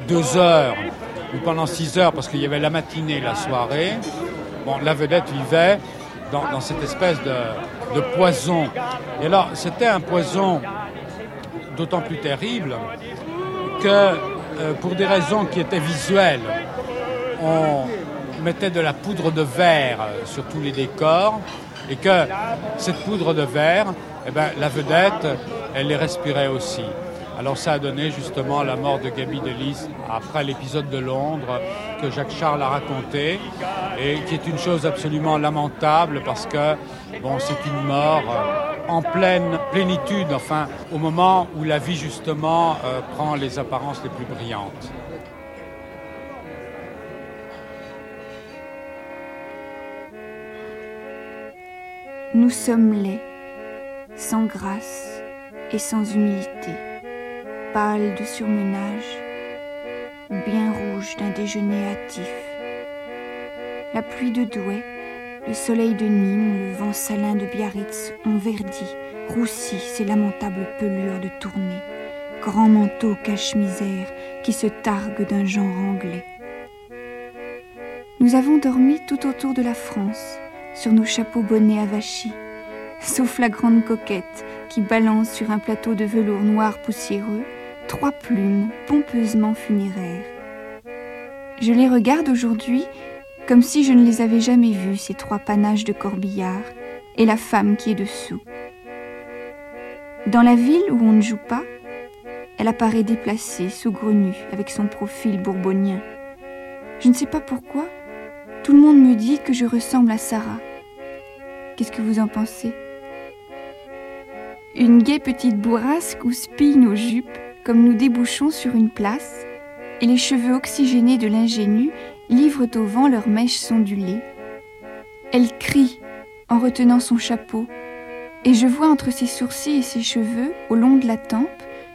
deux heures ou pendant six heures, parce qu'il y avait la matinée et la soirée, bon, la vedette vivait dans, cette espèce de, poison. Et alors, c'était un poison d'autant plus terrible que, euh, pour des raisons qui étaient visuelles, on mettait de la poudre de verre sur tous les décors et que cette poudre de verre, eh ben, la vedette, elle les respirait aussi. Alors ça a donné justement la mort de Gaby Delis après l'épisode de Londres que Jacques Charles a raconté et qui est une chose absolument lamentable parce que c'est une mort en pleine plénitude, enfin au moment où la vie justement euh, prend les apparences les plus brillantes. Nous sommes laids, sans grâce et sans humilité, pâles de surmenage, bien rouges d'un déjeuner hâtif. La pluie de Douai, le soleil de Nîmes, le vent salin de Biarritz ont verdi, roussi ces lamentables pelures de tournée, grands manteaux cache-misère qui se targuent d'un genre anglais. Nous avons dormi tout autour de la France, sur nos chapeaux bonnets avachis, sauf la grande coquette qui balance sur un plateau de velours noir poussiéreux trois plumes pompeusement funéraires. Je les regarde aujourd'hui comme si je ne les avais jamais vus, ces trois panaches de corbillard et la femme qui est dessous. Dans la ville où on ne joue pas, elle apparaît déplacée, saugrenue, avec son profil bourbonien. Je ne sais pas pourquoi, tout le monde me dit que je ressemble à Sarah. Qu'est-ce que vous en pensez? Une gaie petite bourrasque où spille nos jupes comme nous débouchons sur une place, et les cheveux oxygénés de l'ingénu livrent au vent leurs mèches sondulées. Elle crie en retenant son chapeau, et je vois entre ses sourcils et ses cheveux, au long de la tempe,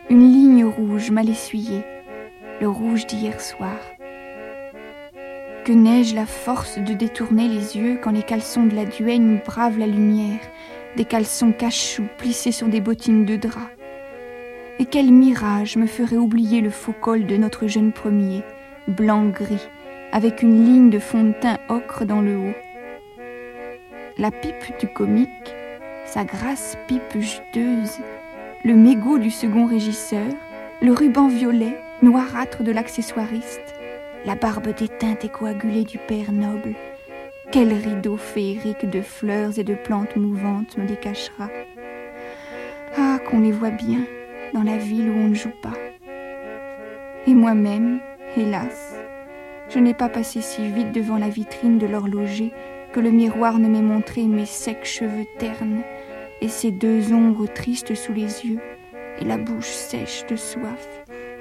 une ligne rouge mal essuyée, le rouge d'hier soir. Que n'ai-je la force de détourner les yeux quand les caleçons de la duègne bravent la lumière, des caleçons cachous plissés sur des bottines de drap. Et quel mirage me ferait oublier le faux col de notre jeune premier, blanc-gris, avec une ligne de fond de teint ocre dans le haut. La pipe du comique, sa grasse pipe juteuse, le mégot du second régisseur, le ruban violet, noirâtre de l'accessoiriste, la barbe déteinte et coagulée du père noble. Quel rideau féerique de fleurs et de plantes mouvantes me les cachera. Ah, qu'on les voit bien dans la ville où on ne joue pas. Et moi-même, hélas, je n'ai pas passé si vite devant la vitrine de l'horloger que le miroir ne m'ait montré mes secs cheveux ternes et ces deux ombres tristes sous les yeux et la bouche sèche de soif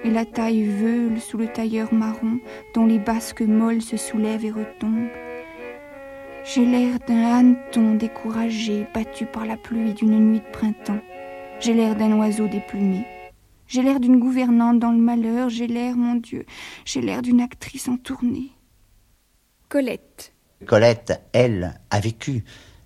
et la taille veule sous le tailleur marron dont les basques molles se soulèvent et retombent. J'ai l'air d'un hanneton découragé, battu par la pluie d'une nuit de printemps. J'ai l'air d'un oiseau déplumé. J'ai l'air d'une gouvernante dans le malheur, j'ai l'air, mon Dieu, j'ai l'air d'une actrice en tournée. Colette. Colette, elle, a vécu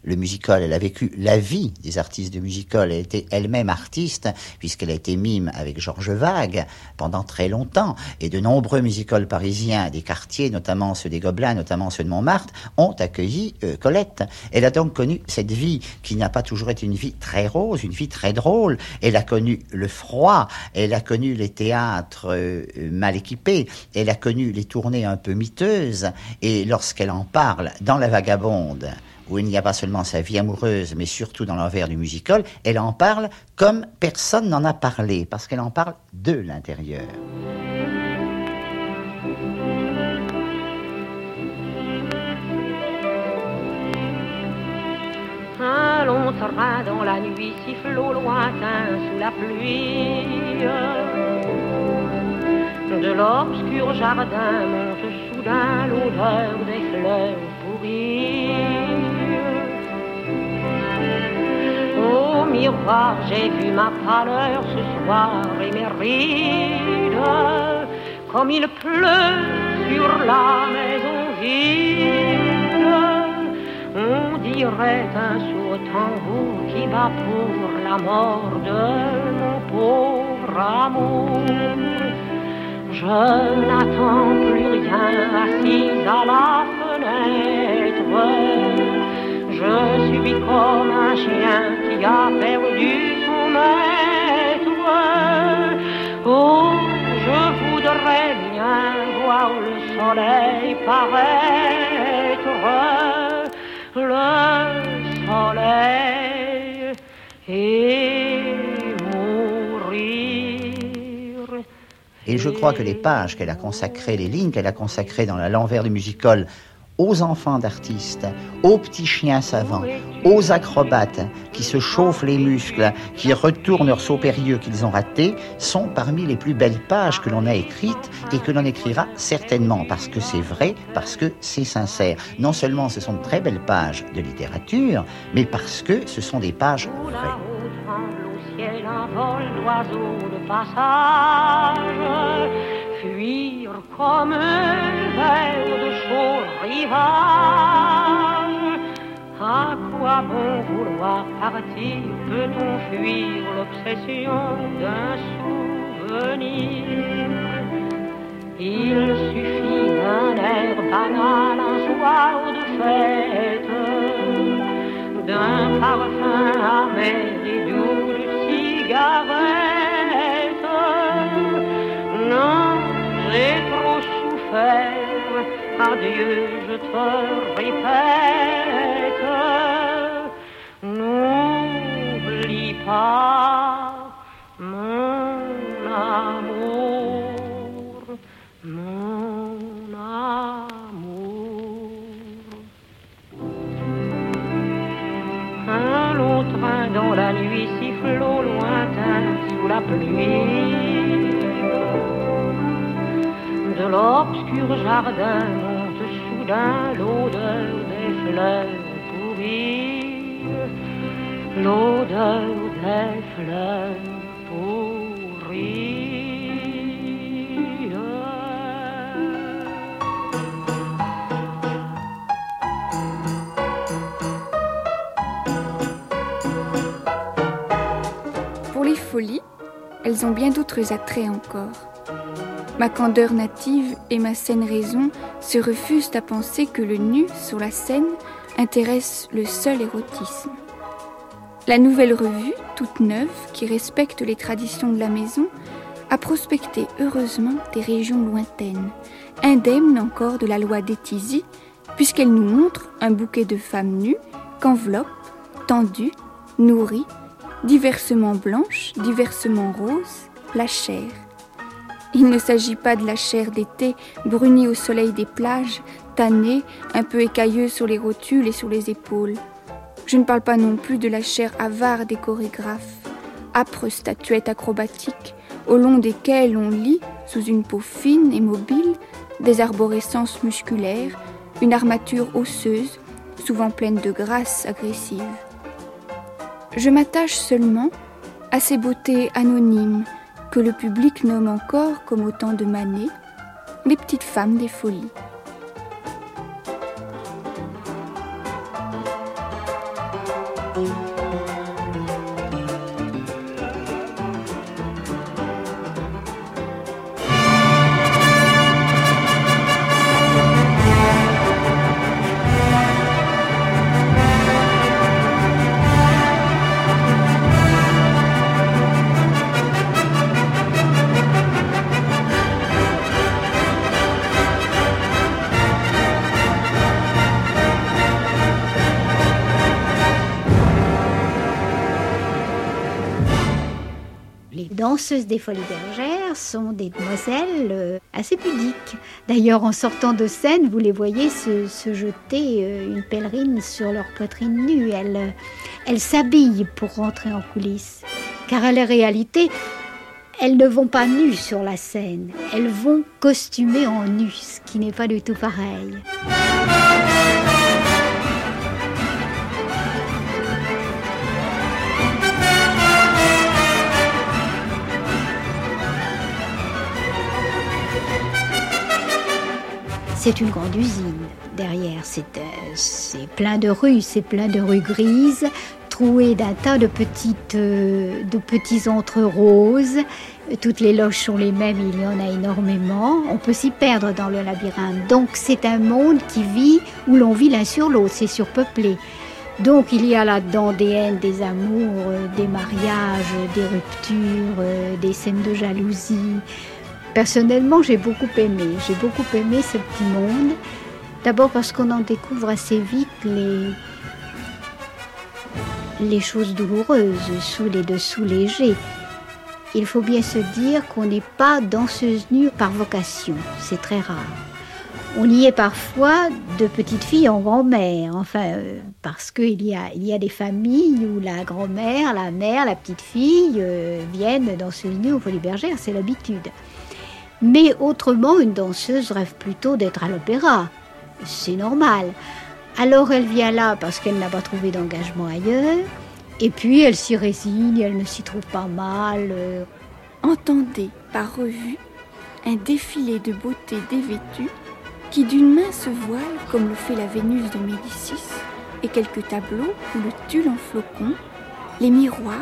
le musical, elle a vécu la vie des artistes de musical. Elle était elle-même artiste, puisqu'elle a été mime avec Georges Vague pendant très longtemps. Et de nombreux musicals parisiens des quartiers, notamment ceux des Gobelins, notamment ceux de Montmartre, ont accueilli euh, Colette. Elle a donc connu cette vie qui n'a pas toujours été une vie très rose, une vie très drôle. Elle a connu le froid, elle a connu les théâtres euh, mal équipés, elle a connu les tournées un peu miteuses. Et lorsqu'elle en parle dans La Vagabonde, où il n'y a pas seulement sa vie amoureuse, mais surtout dans l'envers du musical, elle en parle comme personne n'en a parlé, parce qu'elle en parle de l'intérieur. Un long train dans la nuit siffle au lointain sous la pluie. De l'obscur jardin monte soudain l'odeur des fleurs pourries. Au miroir, j'ai vu ma pâleur ce soir et mes rides, comme il pleut sur la maison vide. On dirait un sourd tambour qui va pour la mort de mon pauvre amour. Je n'attends plus rien assise à la fenêtre. Je suis comme un chien qui a perdu son maître. Oh, je voudrais bien voir le soleil paraître. Le soleil et mourir. Et je crois que les pages qu'elle a consacrées, les lignes qu'elle a consacrées dans la l'envers du musical aux enfants d'artistes, aux petits chiens savants, aux acrobates qui se chauffent les muscles, qui retournent leurs sauts périlleux qu'ils ont ratés, sont parmi les plus belles pages que l'on a écrites et que l'on écrira certainement parce que c'est vrai, parce que c'est sincère. Non seulement ce sont de très belles pages de littérature, mais parce que ce sont des pages vraies. À quoi bon vouloir partir Peut-on fuir l'obsession d'un souvenir? Il suffit d'un air banal un soir de fête d'un parfum amer et doux cigarette. Non, j'ai trop souffert, adieu, je te répète. N'oublie pas mon amour, mon amour. Un long train dans la nuit siffle au lointain sous la pluie. De l'obscur jardin l'odeur des fleurs pourries. L'odeur des fleurs pourries. Pour les folies, elles ont bien d'autres attraits encore. Ma candeur native et ma saine raison se refusent à penser que le nu sur la scène intéresse le seul érotisme. La nouvelle revue, toute neuve, qui respecte les traditions de la maison, a prospecté heureusement des régions lointaines, indemnes encore de la loi d'Étisie, puisqu'elle nous montre un bouquet de femmes nues qu'enveloppe, tendue, nourrie, diversement blanche, diversement rose, la chair. Il ne s'agit pas de la chair d'été, brunie au soleil des plages, tannée, un peu écailleuse sur les rotules et sur les épaules. Je ne parle pas non plus de la chair avare des chorégraphes, âpres statuettes acrobatiques, au long desquelles on lit, sous une peau fine et mobile, des arborescences musculaires, une armature osseuse, souvent pleine de grâce agressive. Je m'attache seulement à ces beautés anonymes, que le public nomme encore, comme au temps de Manet, les petites femmes des folies. Danseuses des Folies Bergères sont des demoiselles euh, assez pudiques. D'ailleurs, en sortant de scène, vous les voyez se, jeter euh, une pèlerine sur leur poitrine nue. Elles, euh, elles s'habillent pour rentrer en coulisses. Car à la réalité, elles ne vont pas nues sur la scène. Elles vont costumées en nues, ce qui n'est pas du tout pareil. C'est une grande usine derrière. C'est euh, c'est plein de rues, c'est plein de rues grises, trouées d'un tas de, petites, euh, de petits entre roses. Toutes les loges sont les mêmes, il y en a énormément. On peut s'y perdre dans le labyrinthe. Donc c'est un monde qui vit, où l'on vit l'un sur l'autre, c'est surpeuplé. Donc il y a là-dedans des haines, des amours, euh, des mariages, des ruptures, des scènes de jalousie. Personnellement, j'ai beaucoup aimé. J'ai beaucoup aimé ce petit monde. D'abord parce qu'on en découvre assez vite les, les choses douloureuses sous les dessous légers. Il faut bien se dire qu'on n'est pas danseuse nue par vocation. C'est très rare. On y est parfois de petites filles en grand-mère, enfin, euh, parce qu'il y a, y a des familles où la grand-mère, la mère, la petite fille euh, viennent danser nue au Folies Bergères, c'est l'habitude. Mais autrement, une danseuse rêve plutôt d'être à l'opéra. C'est normal. Alors elle vient là parce qu'elle n'a pas trouvé d'engagement ailleurs. Et puis elle s'y résigne, elle ne s'y trouve pas mal. euh. Entendez par revue un défilé de beauté dévêtue qui d'une main se voile comme le fait la Vénus de Médicis et quelques tableaux où le tulle en flocon, les miroirs,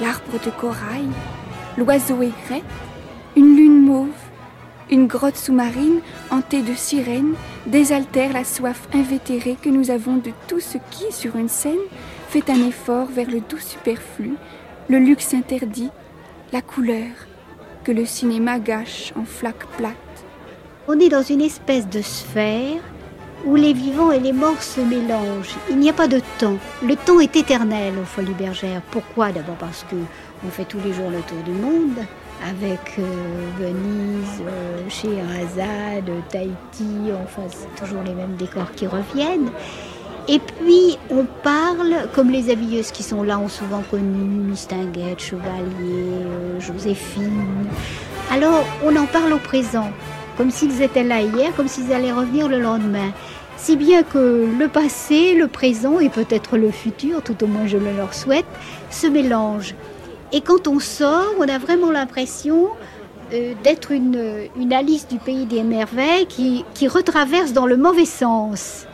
l'arbre de corail, l'oiseau aigrette, une lune mauve, une grotte sous-marine hantée de sirènes désaltère la soif invétérée que nous avons de tout ce qui, sur une scène, fait un effort vers le doux superflu, le luxe interdit, la couleur que le cinéma gâche en flaques plates. On est dans une espèce de sphère où les vivants et les morts se mélangent. Il n'y a pas de temps. Le temps est éternel aux Folies Bergères. Pourquoi? D'abord parce que on fait tous les jours le tour du monde avec euh, Venise, euh, Scheherazade, Tahiti, enfin c'est toujours les mêmes décors qui reviennent. Et puis on parle, comme les habilleuses qui sont là ont souvent connu Mistinguette, Chevalier, euh, Joséphine. Alors on en parle au présent, comme s'ils étaient là hier, comme s'ils allaient revenir le lendemain. Si bien que le passé, le présent et peut-être le futur, tout au moins je le leur souhaite, se mélangent. Et quand on sort, on a vraiment l'impression euh, d'être une, Alice du pays des merveilles qui, retraverse dans le mauvais sens.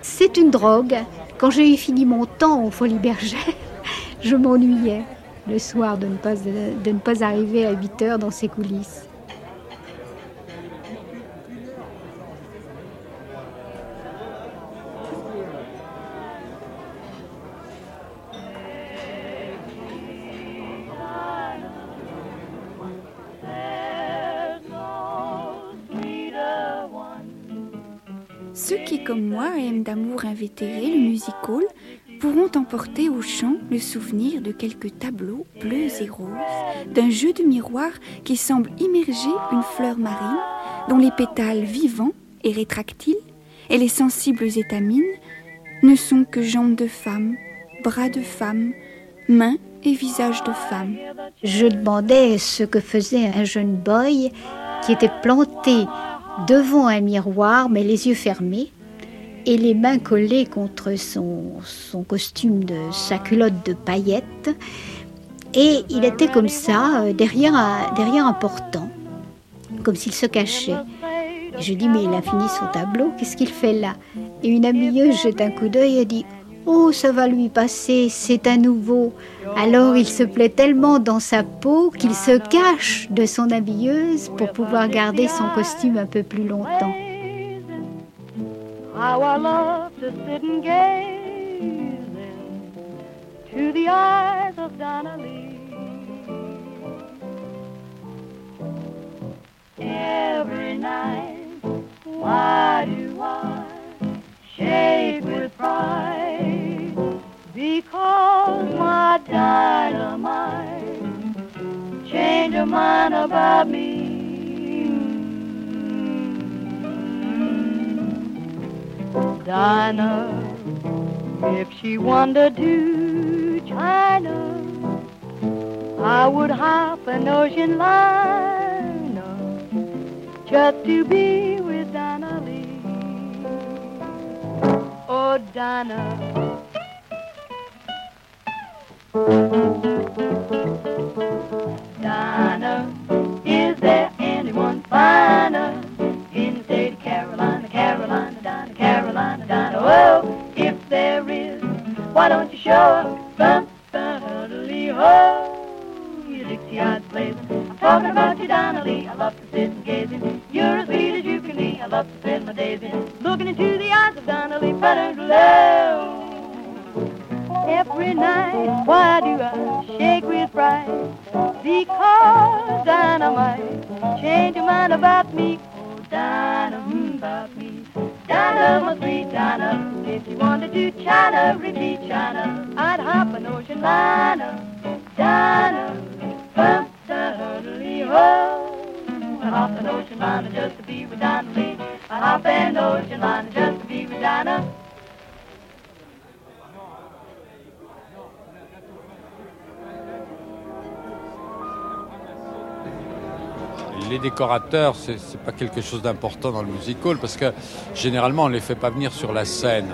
C'est une drogue. Quand j'ai eu fini mon temps aux Folies Bergères, je m'ennuyais le soir de ne, pas, de ne pas arriver à 8 heures dans ces coulisses. Comme moi, aiment d'amour invétéré le music hall pourront emporter au chant le souvenir de quelques tableaux bleus et roses, d'un jeu de miroir qui semble immerger une fleur marine, dont les pétales vivants et rétractiles, et les sensibles étamines, ne sont que jambes de femme, bras de femme, mains et visages de femme. Je demandais ce que faisait un jeune boy qui était planté devant un miroir, mais les yeux fermés, et les mains collées contre son, costume de sa culotte de paillettes. Et il était comme ça, euh, derrière un, portant, comme s'il se cachait. Et je dis, mais il a fini son tableau, qu'est-ce qu'il fait là? Et une amieuse jette un coup d'œil et dit, Oh, ça va lui passer, c'est un nouveau. Alors il se plaît tellement dans sa peau qu'il se cache de son habilleuse pour pouvoir garder son costume un peu plus longtemps. How I love to sit and gaze into the eyes of Donna Lee. Every night, why do I shake with pride? Because my dynamite changed her mind about me. Dinah, if she wandered to China, I would hop an ocean liner just to be with Dinah Lee. Oh, Dinah. Dinah, is there anyone finer Carolina, Dinah? Oh, if there is, why don't you show up from Lee Ho? You Dixie-eyed blazer. I'm talking about you, Donnelly. I love to sit and gaze in. You're as sweet as you can be. I love to spend my days in. Looking into the eyes of Lee. Hello. Every night, why do I shake with pride? Because dynamite change your mind about me. Oh, mm, about me. Dinah, my sweet Dinah. If you wanted to China, repeat China, I'd hop an ocean liner. Dinah, bump, Dinah, ho. I'd hop an ocean liner just to be with Dinah Lee. I'd hop an ocean liner just to be with Dinah. Les décorateurs, c'est c'est pas quelque chose d'important dans le musical parce que généralement on les fait pas venir sur la scène.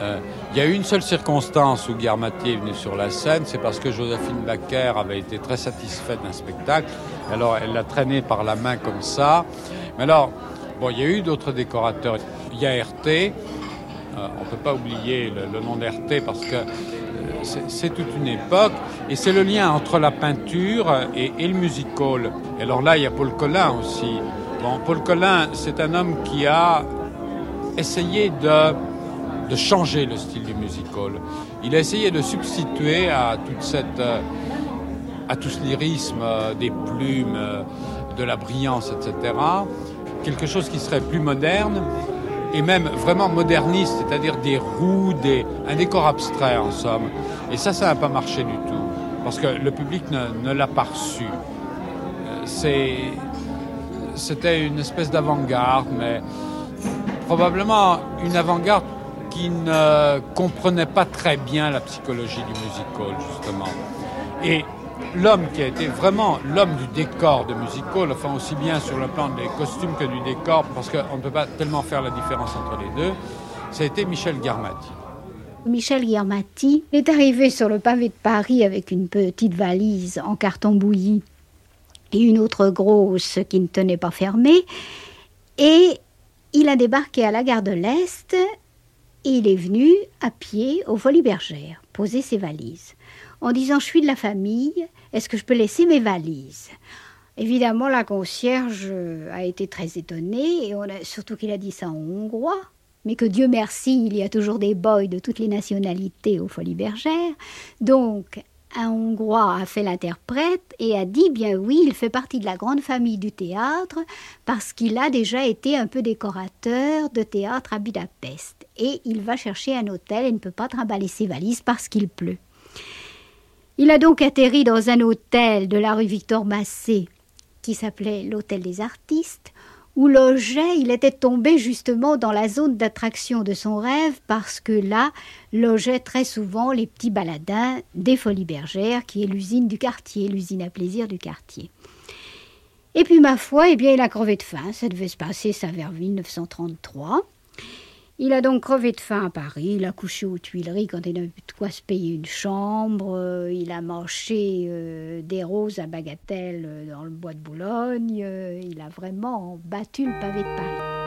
Euh, Il y a une seule circonstance où Guermati est venu sur la scène, c'est parce que Joséphine Baker avait été très satisfaite d'un spectacle. Alors elle l'a traîné par la main comme ça. Mais alors, bon, il y a eu d'autres décorateurs. Il y a RT. Euh, on peut pas oublier le, le nom d'RT parce que c'est toute une époque et c'est le lien entre la peinture et, le musical. Et alors là, il y a Paul Collin aussi. Bon, Paul Collin, c'est un homme qui a essayé de, changer le style du musical. Il a essayé de substituer à toute cette, euh, à tout ce lyrisme euh, des plumes, euh, de la brillance, etc., quelque chose qui serait plus moderne et même vraiment moderniste, c'est-à-dire des roues, un décor abstrait en somme. Et ça, ça n'a pas marché du tout, parce que le public ne, l'a pas reçu. Euh, C'était une espèce d'avant-garde, mais probablement une avant-garde qui ne comprenait pas très bien la psychologie du musical, justement. L'homme qui a été vraiment l'homme du décor de musical, enfin aussi bien sur le plan des costumes que du décor, parce qu'on ne peut pas tellement faire la différence entre les deux, ça Michel Garmati. Michel Guermati est arrivé sur le pavé de Paris avec une petite valise en carton bouilli et une autre grosse qui ne tenait pas fermée. Et il a débarqué à la gare de l'Est et il est venu à pied aux Folies Bergères poser ses valises en disant Je suis de la famille, est-ce que je peux laisser mes valises? Évidemment, la concierge a été très étonnée, et surtout qu'il a dit ça en hongrois. Mais que Dieu merci, il y a toujours des boys de toutes les nationalités aux Folies Bergères. Donc, un Hongrois a fait l'interprète et a dit bien oui, il fait partie de la grande famille du théâtre parce qu'il a déjà été un peu décorateur de théâtre à Budapest. Et il va chercher un hôtel et ne peut pas trimballer ses valises parce qu'il pleut. Il a donc atterri dans un hôtel de la rue Victor Massé qui s'appelait l'Hôtel des Artistes, où logeait, il était tombé justement dans la zone d'attraction de son rêve parce que là logeaient très souvent les petits baladins des Folies Bergères, qui est l'usine du quartier, l'usine à plaisir du quartier. Et puis ma foi, eh bien, il a crevé de faim. Ça devait se passer ça vers 1933. Il a donc crevé de faim à Paris, il a couché aux Tuileries quand il n'a plus de quoi se payer une chambre, euh, il a mangé euh, des roses à bagatelle euh, dans le bois de Boulogne, il a vraiment battu le pavé de Paris.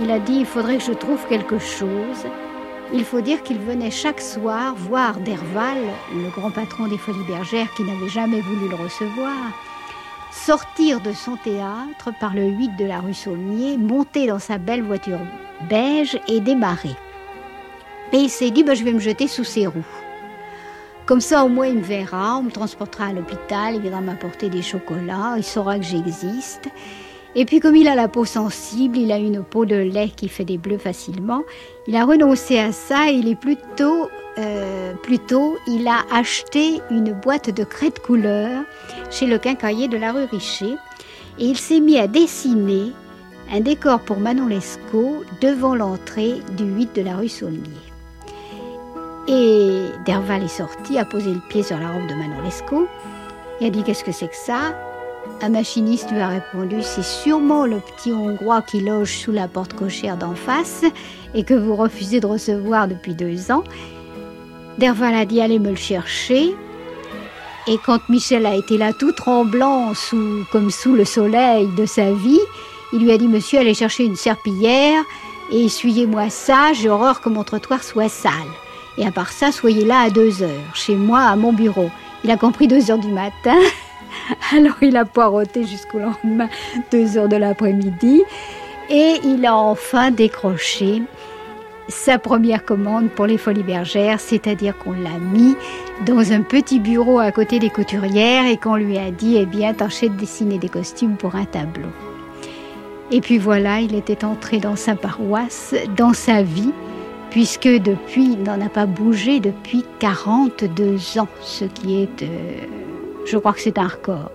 Il a dit il faudrait que je trouve quelque chose. Il faut dire qu'il venait chaque soir voir Derval, le grand patron des Folies Bergères qui n'avait jamais voulu le recevoir, sortir de son théâtre par le 8 de la rue Saulnier, monter dans sa belle voiture beige et démarrer. Et il s'est dit ben, je vais me jeter sous ses roues. Comme ça, au moins, il me verra, on me transportera à l'hôpital, il viendra m'apporter des chocolats, il saura que j'existe. Et puis, comme il a la peau sensible, il a une peau de lait qui fait des bleus facilement, il a renoncé à ça et il est plutôt, euh, plutôt, il a acheté une boîte de de couleur chez le quincaillier de la rue Richer. Et il s'est mis à dessiner un décor pour Manon Lescaut devant l'entrée du 8 de la rue Saulnier. Et Derval est sorti, a posé le pied sur la robe de Manon Lescaut et a dit Qu'est-ce que c'est que ça? Un machiniste lui a répondu C'est sûrement le petit Hongrois qui loge sous la porte cochère d'en face et que vous refusez de recevoir depuis deux ans. Derval a dit Allez me le chercher. Et quand Michel a été là tout tremblant, sous, comme sous le soleil de sa vie, il lui a dit Monsieur, allez chercher une serpillière et essuyez-moi ça, j'ai horreur que mon trottoir soit sale. Et à part ça, soyez là à deux heures, chez moi, à mon bureau. Il a compris deux heures du matin. Alors il a poireauté jusqu'au lendemain, deux heures de l'après-midi. Et il a enfin décroché sa première commande pour les Folies Bergères, c'est-à-dire qu'on l'a mis dans un petit bureau à côté des couturières et qu'on lui a dit, eh bien, tâchez de dessiner des costumes pour un tableau. Et puis voilà, il était entré dans sa paroisse, dans sa vie, puisque depuis, il n'en a pas bougé depuis 42 ans, ce qui est, euh, je crois que c'est un record.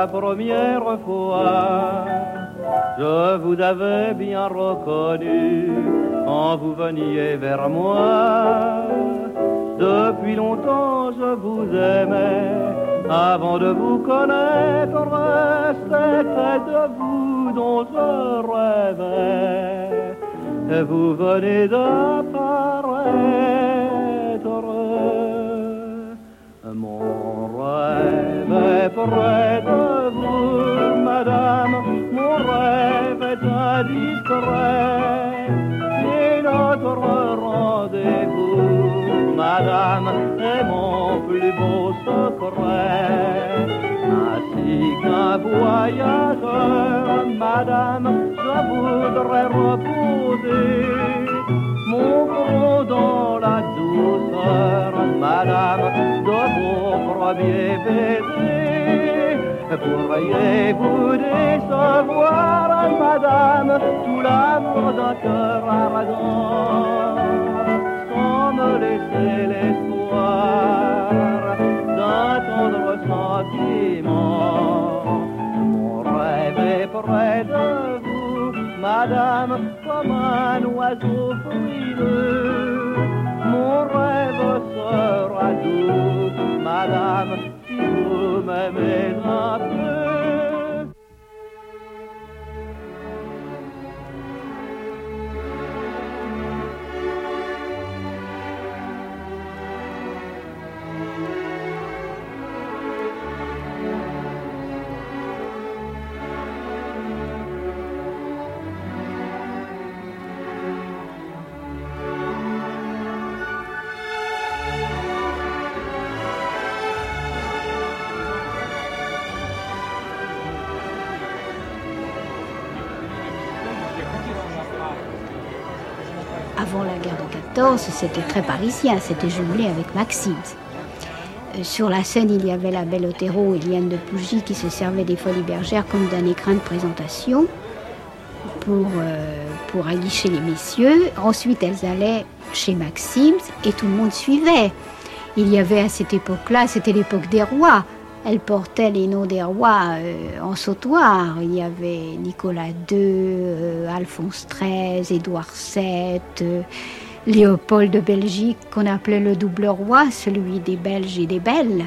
La première fois, je vous avais bien reconnu quand vous veniez vers moi. Depuis longtemps je vous aimais, avant de vous connaître, c'était de vous dont je rêvais. Et vous venez d'apparaître. Mon rêve est près indiscret. Et notre rendez-vous, madame, est mon plus beau secret. Ainsi qu'un voyageur, madame, je voudrais reposer mon front dans la douceur, madame, de vos premiers baisers. Pourriez-vous décevoir, madame, l'amour d'un cœur ardent, sans me laisser l'espoir d'un tendre sentiment. Mon rêve est près de vous, madame, comme un oiseau. De 14, c'était très parisien, c'était jumelé avec Maxims. Euh, Sur la scène, il y avait la belle Otero et Liane de Pougy qui se servaient des Folies Bergères comme d'un écrin de présentation pour, euh, pour aguicher les messieurs. Ensuite, elles allaient chez Maxims et tout le monde suivait. Il y avait à cette époque-là, c'était l'époque des rois. Elles portaient les noms des rois euh, en sautoir. Il y avait Nicolas II, euh, Alphonse XIII, Édouard VII, Léopold de Belgique, qu'on appelait le double roi, celui des Belges et des Belles,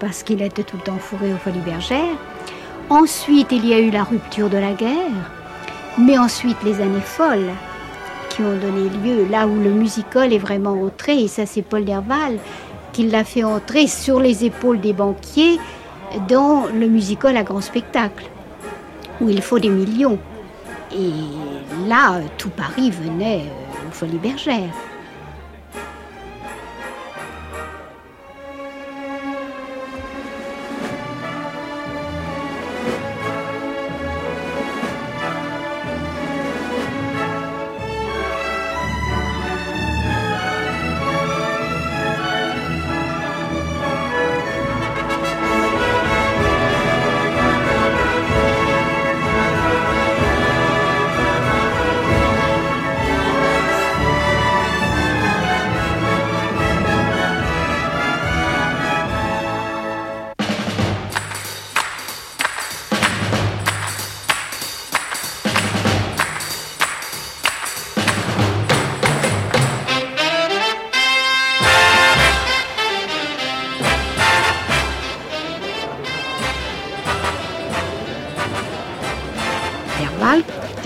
parce qu'il était tout le temps fourré aux Folies Bergères. Ensuite, il y a eu la rupture de la guerre, mais ensuite les années folles qui ont donné lieu là où le musical est vraiment entré, et ça c'est Paul Derval qui l'a fait entrer sur les épaules des banquiers dans le musical à grand spectacle, où il faut des millions. Et là, tout Paris venait euh, aux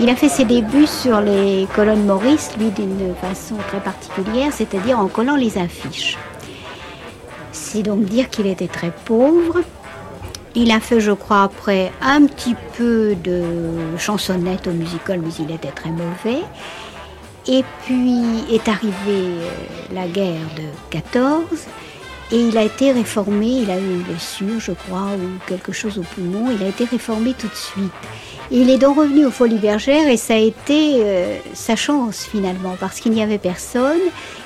Il a fait ses débuts sur les colonnes Maurice, lui d'une façon très particulière, c'est-à-dire en collant les affiches. C'est donc dire qu'il était très pauvre. Il a fait, je crois, après un petit peu de chansonnette au musical, mais il était très mauvais. Et puis est arrivée euh, la guerre de 14 et il a été réformé. Il a eu une blessure, je crois, ou quelque chose au poumon. Il a été réformé tout de suite. Il est donc revenu aux Folies Bergères et ça a été euh, sa chance finalement parce qu'il n'y avait personne.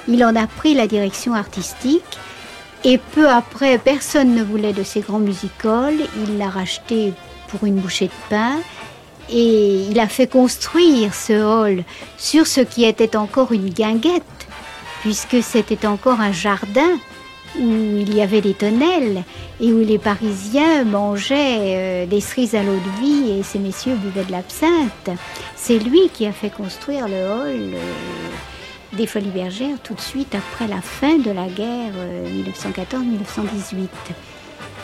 Il en a pris la direction artistique et peu après, personne ne voulait de ces grands musicals. Il l'a racheté pour une bouchée de pain et il a fait construire ce hall sur ce qui était encore une guinguette puisque c'était encore un jardin où il y avait des tonnelles et où les Parisiens mangeaient euh, des cerises à l'eau de vie et ces messieurs buvaient de l'absinthe. C'est lui qui a fait construire le hall euh, des Folies Bergères tout de suite après la fin de la guerre euh, 1914-1918.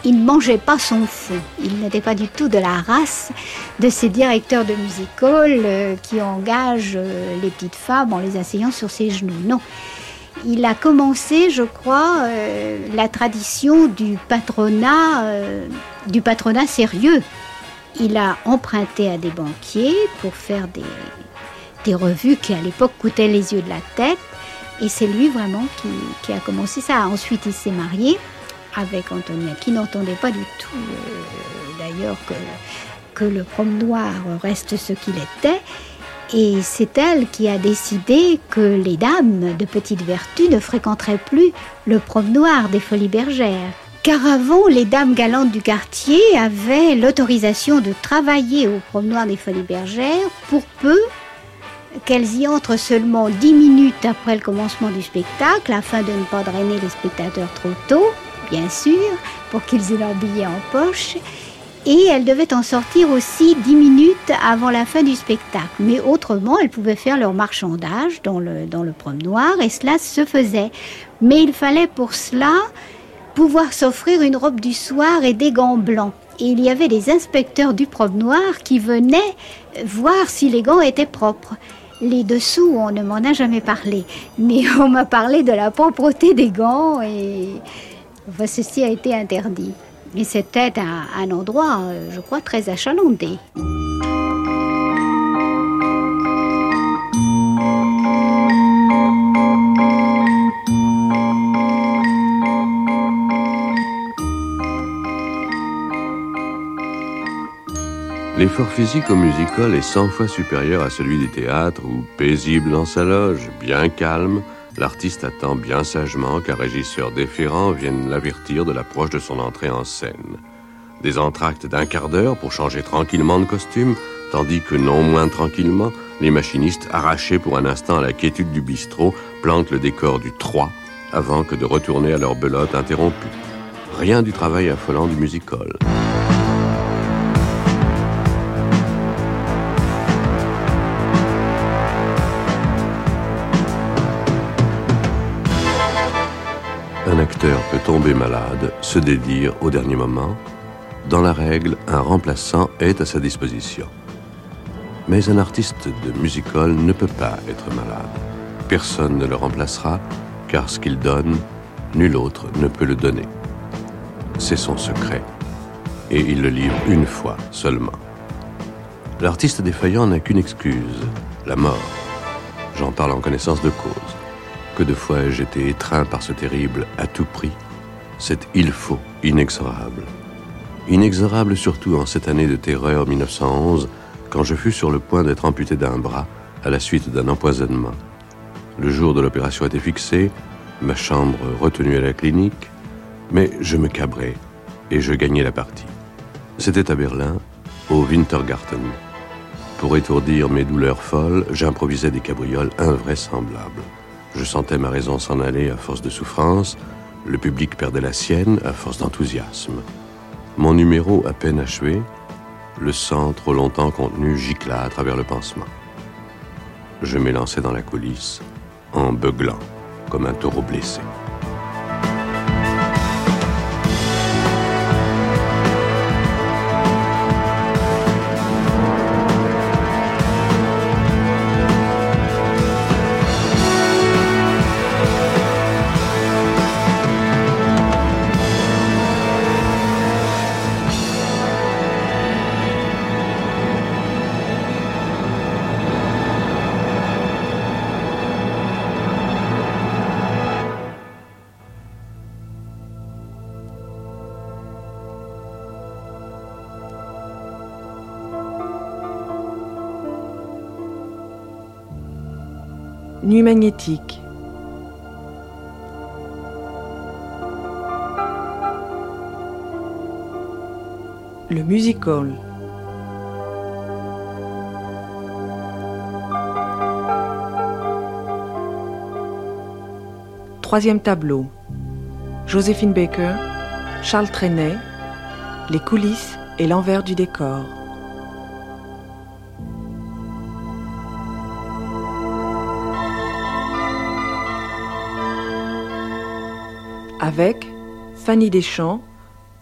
Il ne mangeait pas son fond. Il n'était pas du tout de la race de ces directeurs de music-hall euh, qui engagent euh, les petites femmes en les asseyant sur ses genoux. Non. Il a commencé, je crois, euh, la tradition du patronat, euh, du patronat sérieux. Il a emprunté à des banquiers pour faire des, revues qui à l'époque coûtaient les yeux de la tête. Et c'est lui vraiment qui, qui a commencé ça. Ensuite, il s'est marié avec Antonia, qui n'entendait pas du tout, euh, d'ailleurs, que, que le promenoir reste ce qu'il était. Et c'est elle qui a décidé que les dames de petite vertu ne fréquenteraient plus le promenoir des Folies Bergères. Car avant, les dames galantes du quartier avaient l'autorisation de travailler au promenoir des Folies Bergères pour peu qu'elles y entrent seulement 10 minutes après le commencement du spectacle, afin de ne pas drainer les spectateurs trop tôt, bien sûr, pour qu'ils aient leur billet en poche. Et elle devait en sortir aussi 10 minutes avant la fin du spectacle. Mais autrement, elles pouvaient faire leur marchandage dans le, dans le et cela se faisait. Mais il fallait pour cela pouvoir s'offrir une robe du soir et des gants blancs. Et il y avait des inspecteurs du promenoir qui venaient voir si les gants étaient propres. Les dessous, on ne m'en a jamais parlé, mais on m'a parlé de la propreté des gants et ceci a été interdit. Et c'était un, endroit, euh, je crois, très achalandé. L'effort physique au musical est 100 fois supérieur à celui du théâtre où, paisible dans sa loge, bien calme, l'artiste attend bien sagement qu'un régisseur déférent vienne l'avertir de l'approche de son entrée en scène. Des entractes d'un quart d'heure pour changer tranquillement de costume, tandis que non moins tranquillement, les machinistes, arrachés pour un instant à la quiétude du bistrot, plantent le décor du 3 avant que de retourner à leur belote interrompue. Rien du travail affolant du musical. Un peut tomber malade, se dédire au dernier moment. Dans la règle, un remplaçant est à sa disposition. Mais un artiste de musical ne peut pas être malade. Personne ne le remplacera, car ce qu'il donne, nul autre ne peut le donner. C'est son secret, et il le livre une fois seulement. L'artiste défaillant n'a qu'une excuse, la mort. J'en parle en connaissance de cause. Que de fois ai-je été étreint par ce terrible à tout prix, cet il faut inexorable. Inexorable surtout en cette année de terreur 1911, quand je fus sur le point d'être amputé d'un bras à la suite d'un empoisonnement. Le jour de l'opération était fixé, ma chambre retenue à la clinique, mais je me cabrais et je gagnais la partie. C'était à Berlin, au Wintergarten. Pour étourdir mes douleurs folles, j'improvisais des cabrioles invraisemblables. Je sentais ma raison s'en aller à force de souffrance, le public perdait la sienne à force d'enthousiasme. Mon numéro à peine achevé, le sang trop longtemps contenu gicla à travers le pansement. Je m'élançai dans la coulisse en beuglant comme un taureau blessé. Magnétique. Le musical. Troisième tableau. Joséphine Baker, Charles Trenet, les coulisses et l'envers du décor. Avec Fanny Deschamps,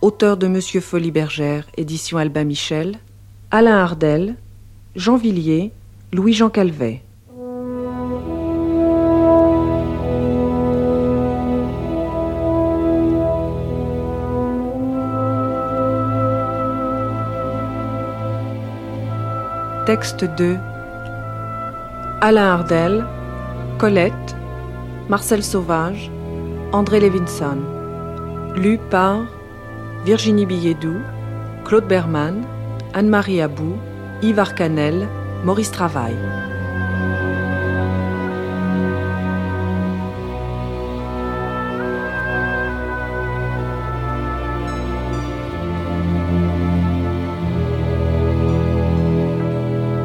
auteur de Monsieur Folie Bergère, édition Albin Michel, Alain Ardel, Jean Villiers, Louis-Jean Calvet. Texte 2 Alain Ardel, Colette, Marcel Sauvage, André Levinson. Lu par Virginie Billedou, Claude Berman, Anne-Marie Abou, Yves Arcanel, Maurice Travail.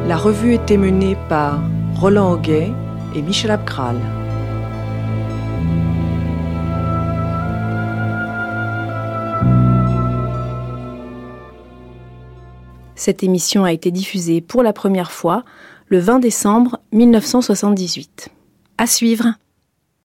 La revue était menée par Roland Auguet et Michel Abgral. Cette émission a été diffusée pour la première fois le 20 décembre 1978. À suivre.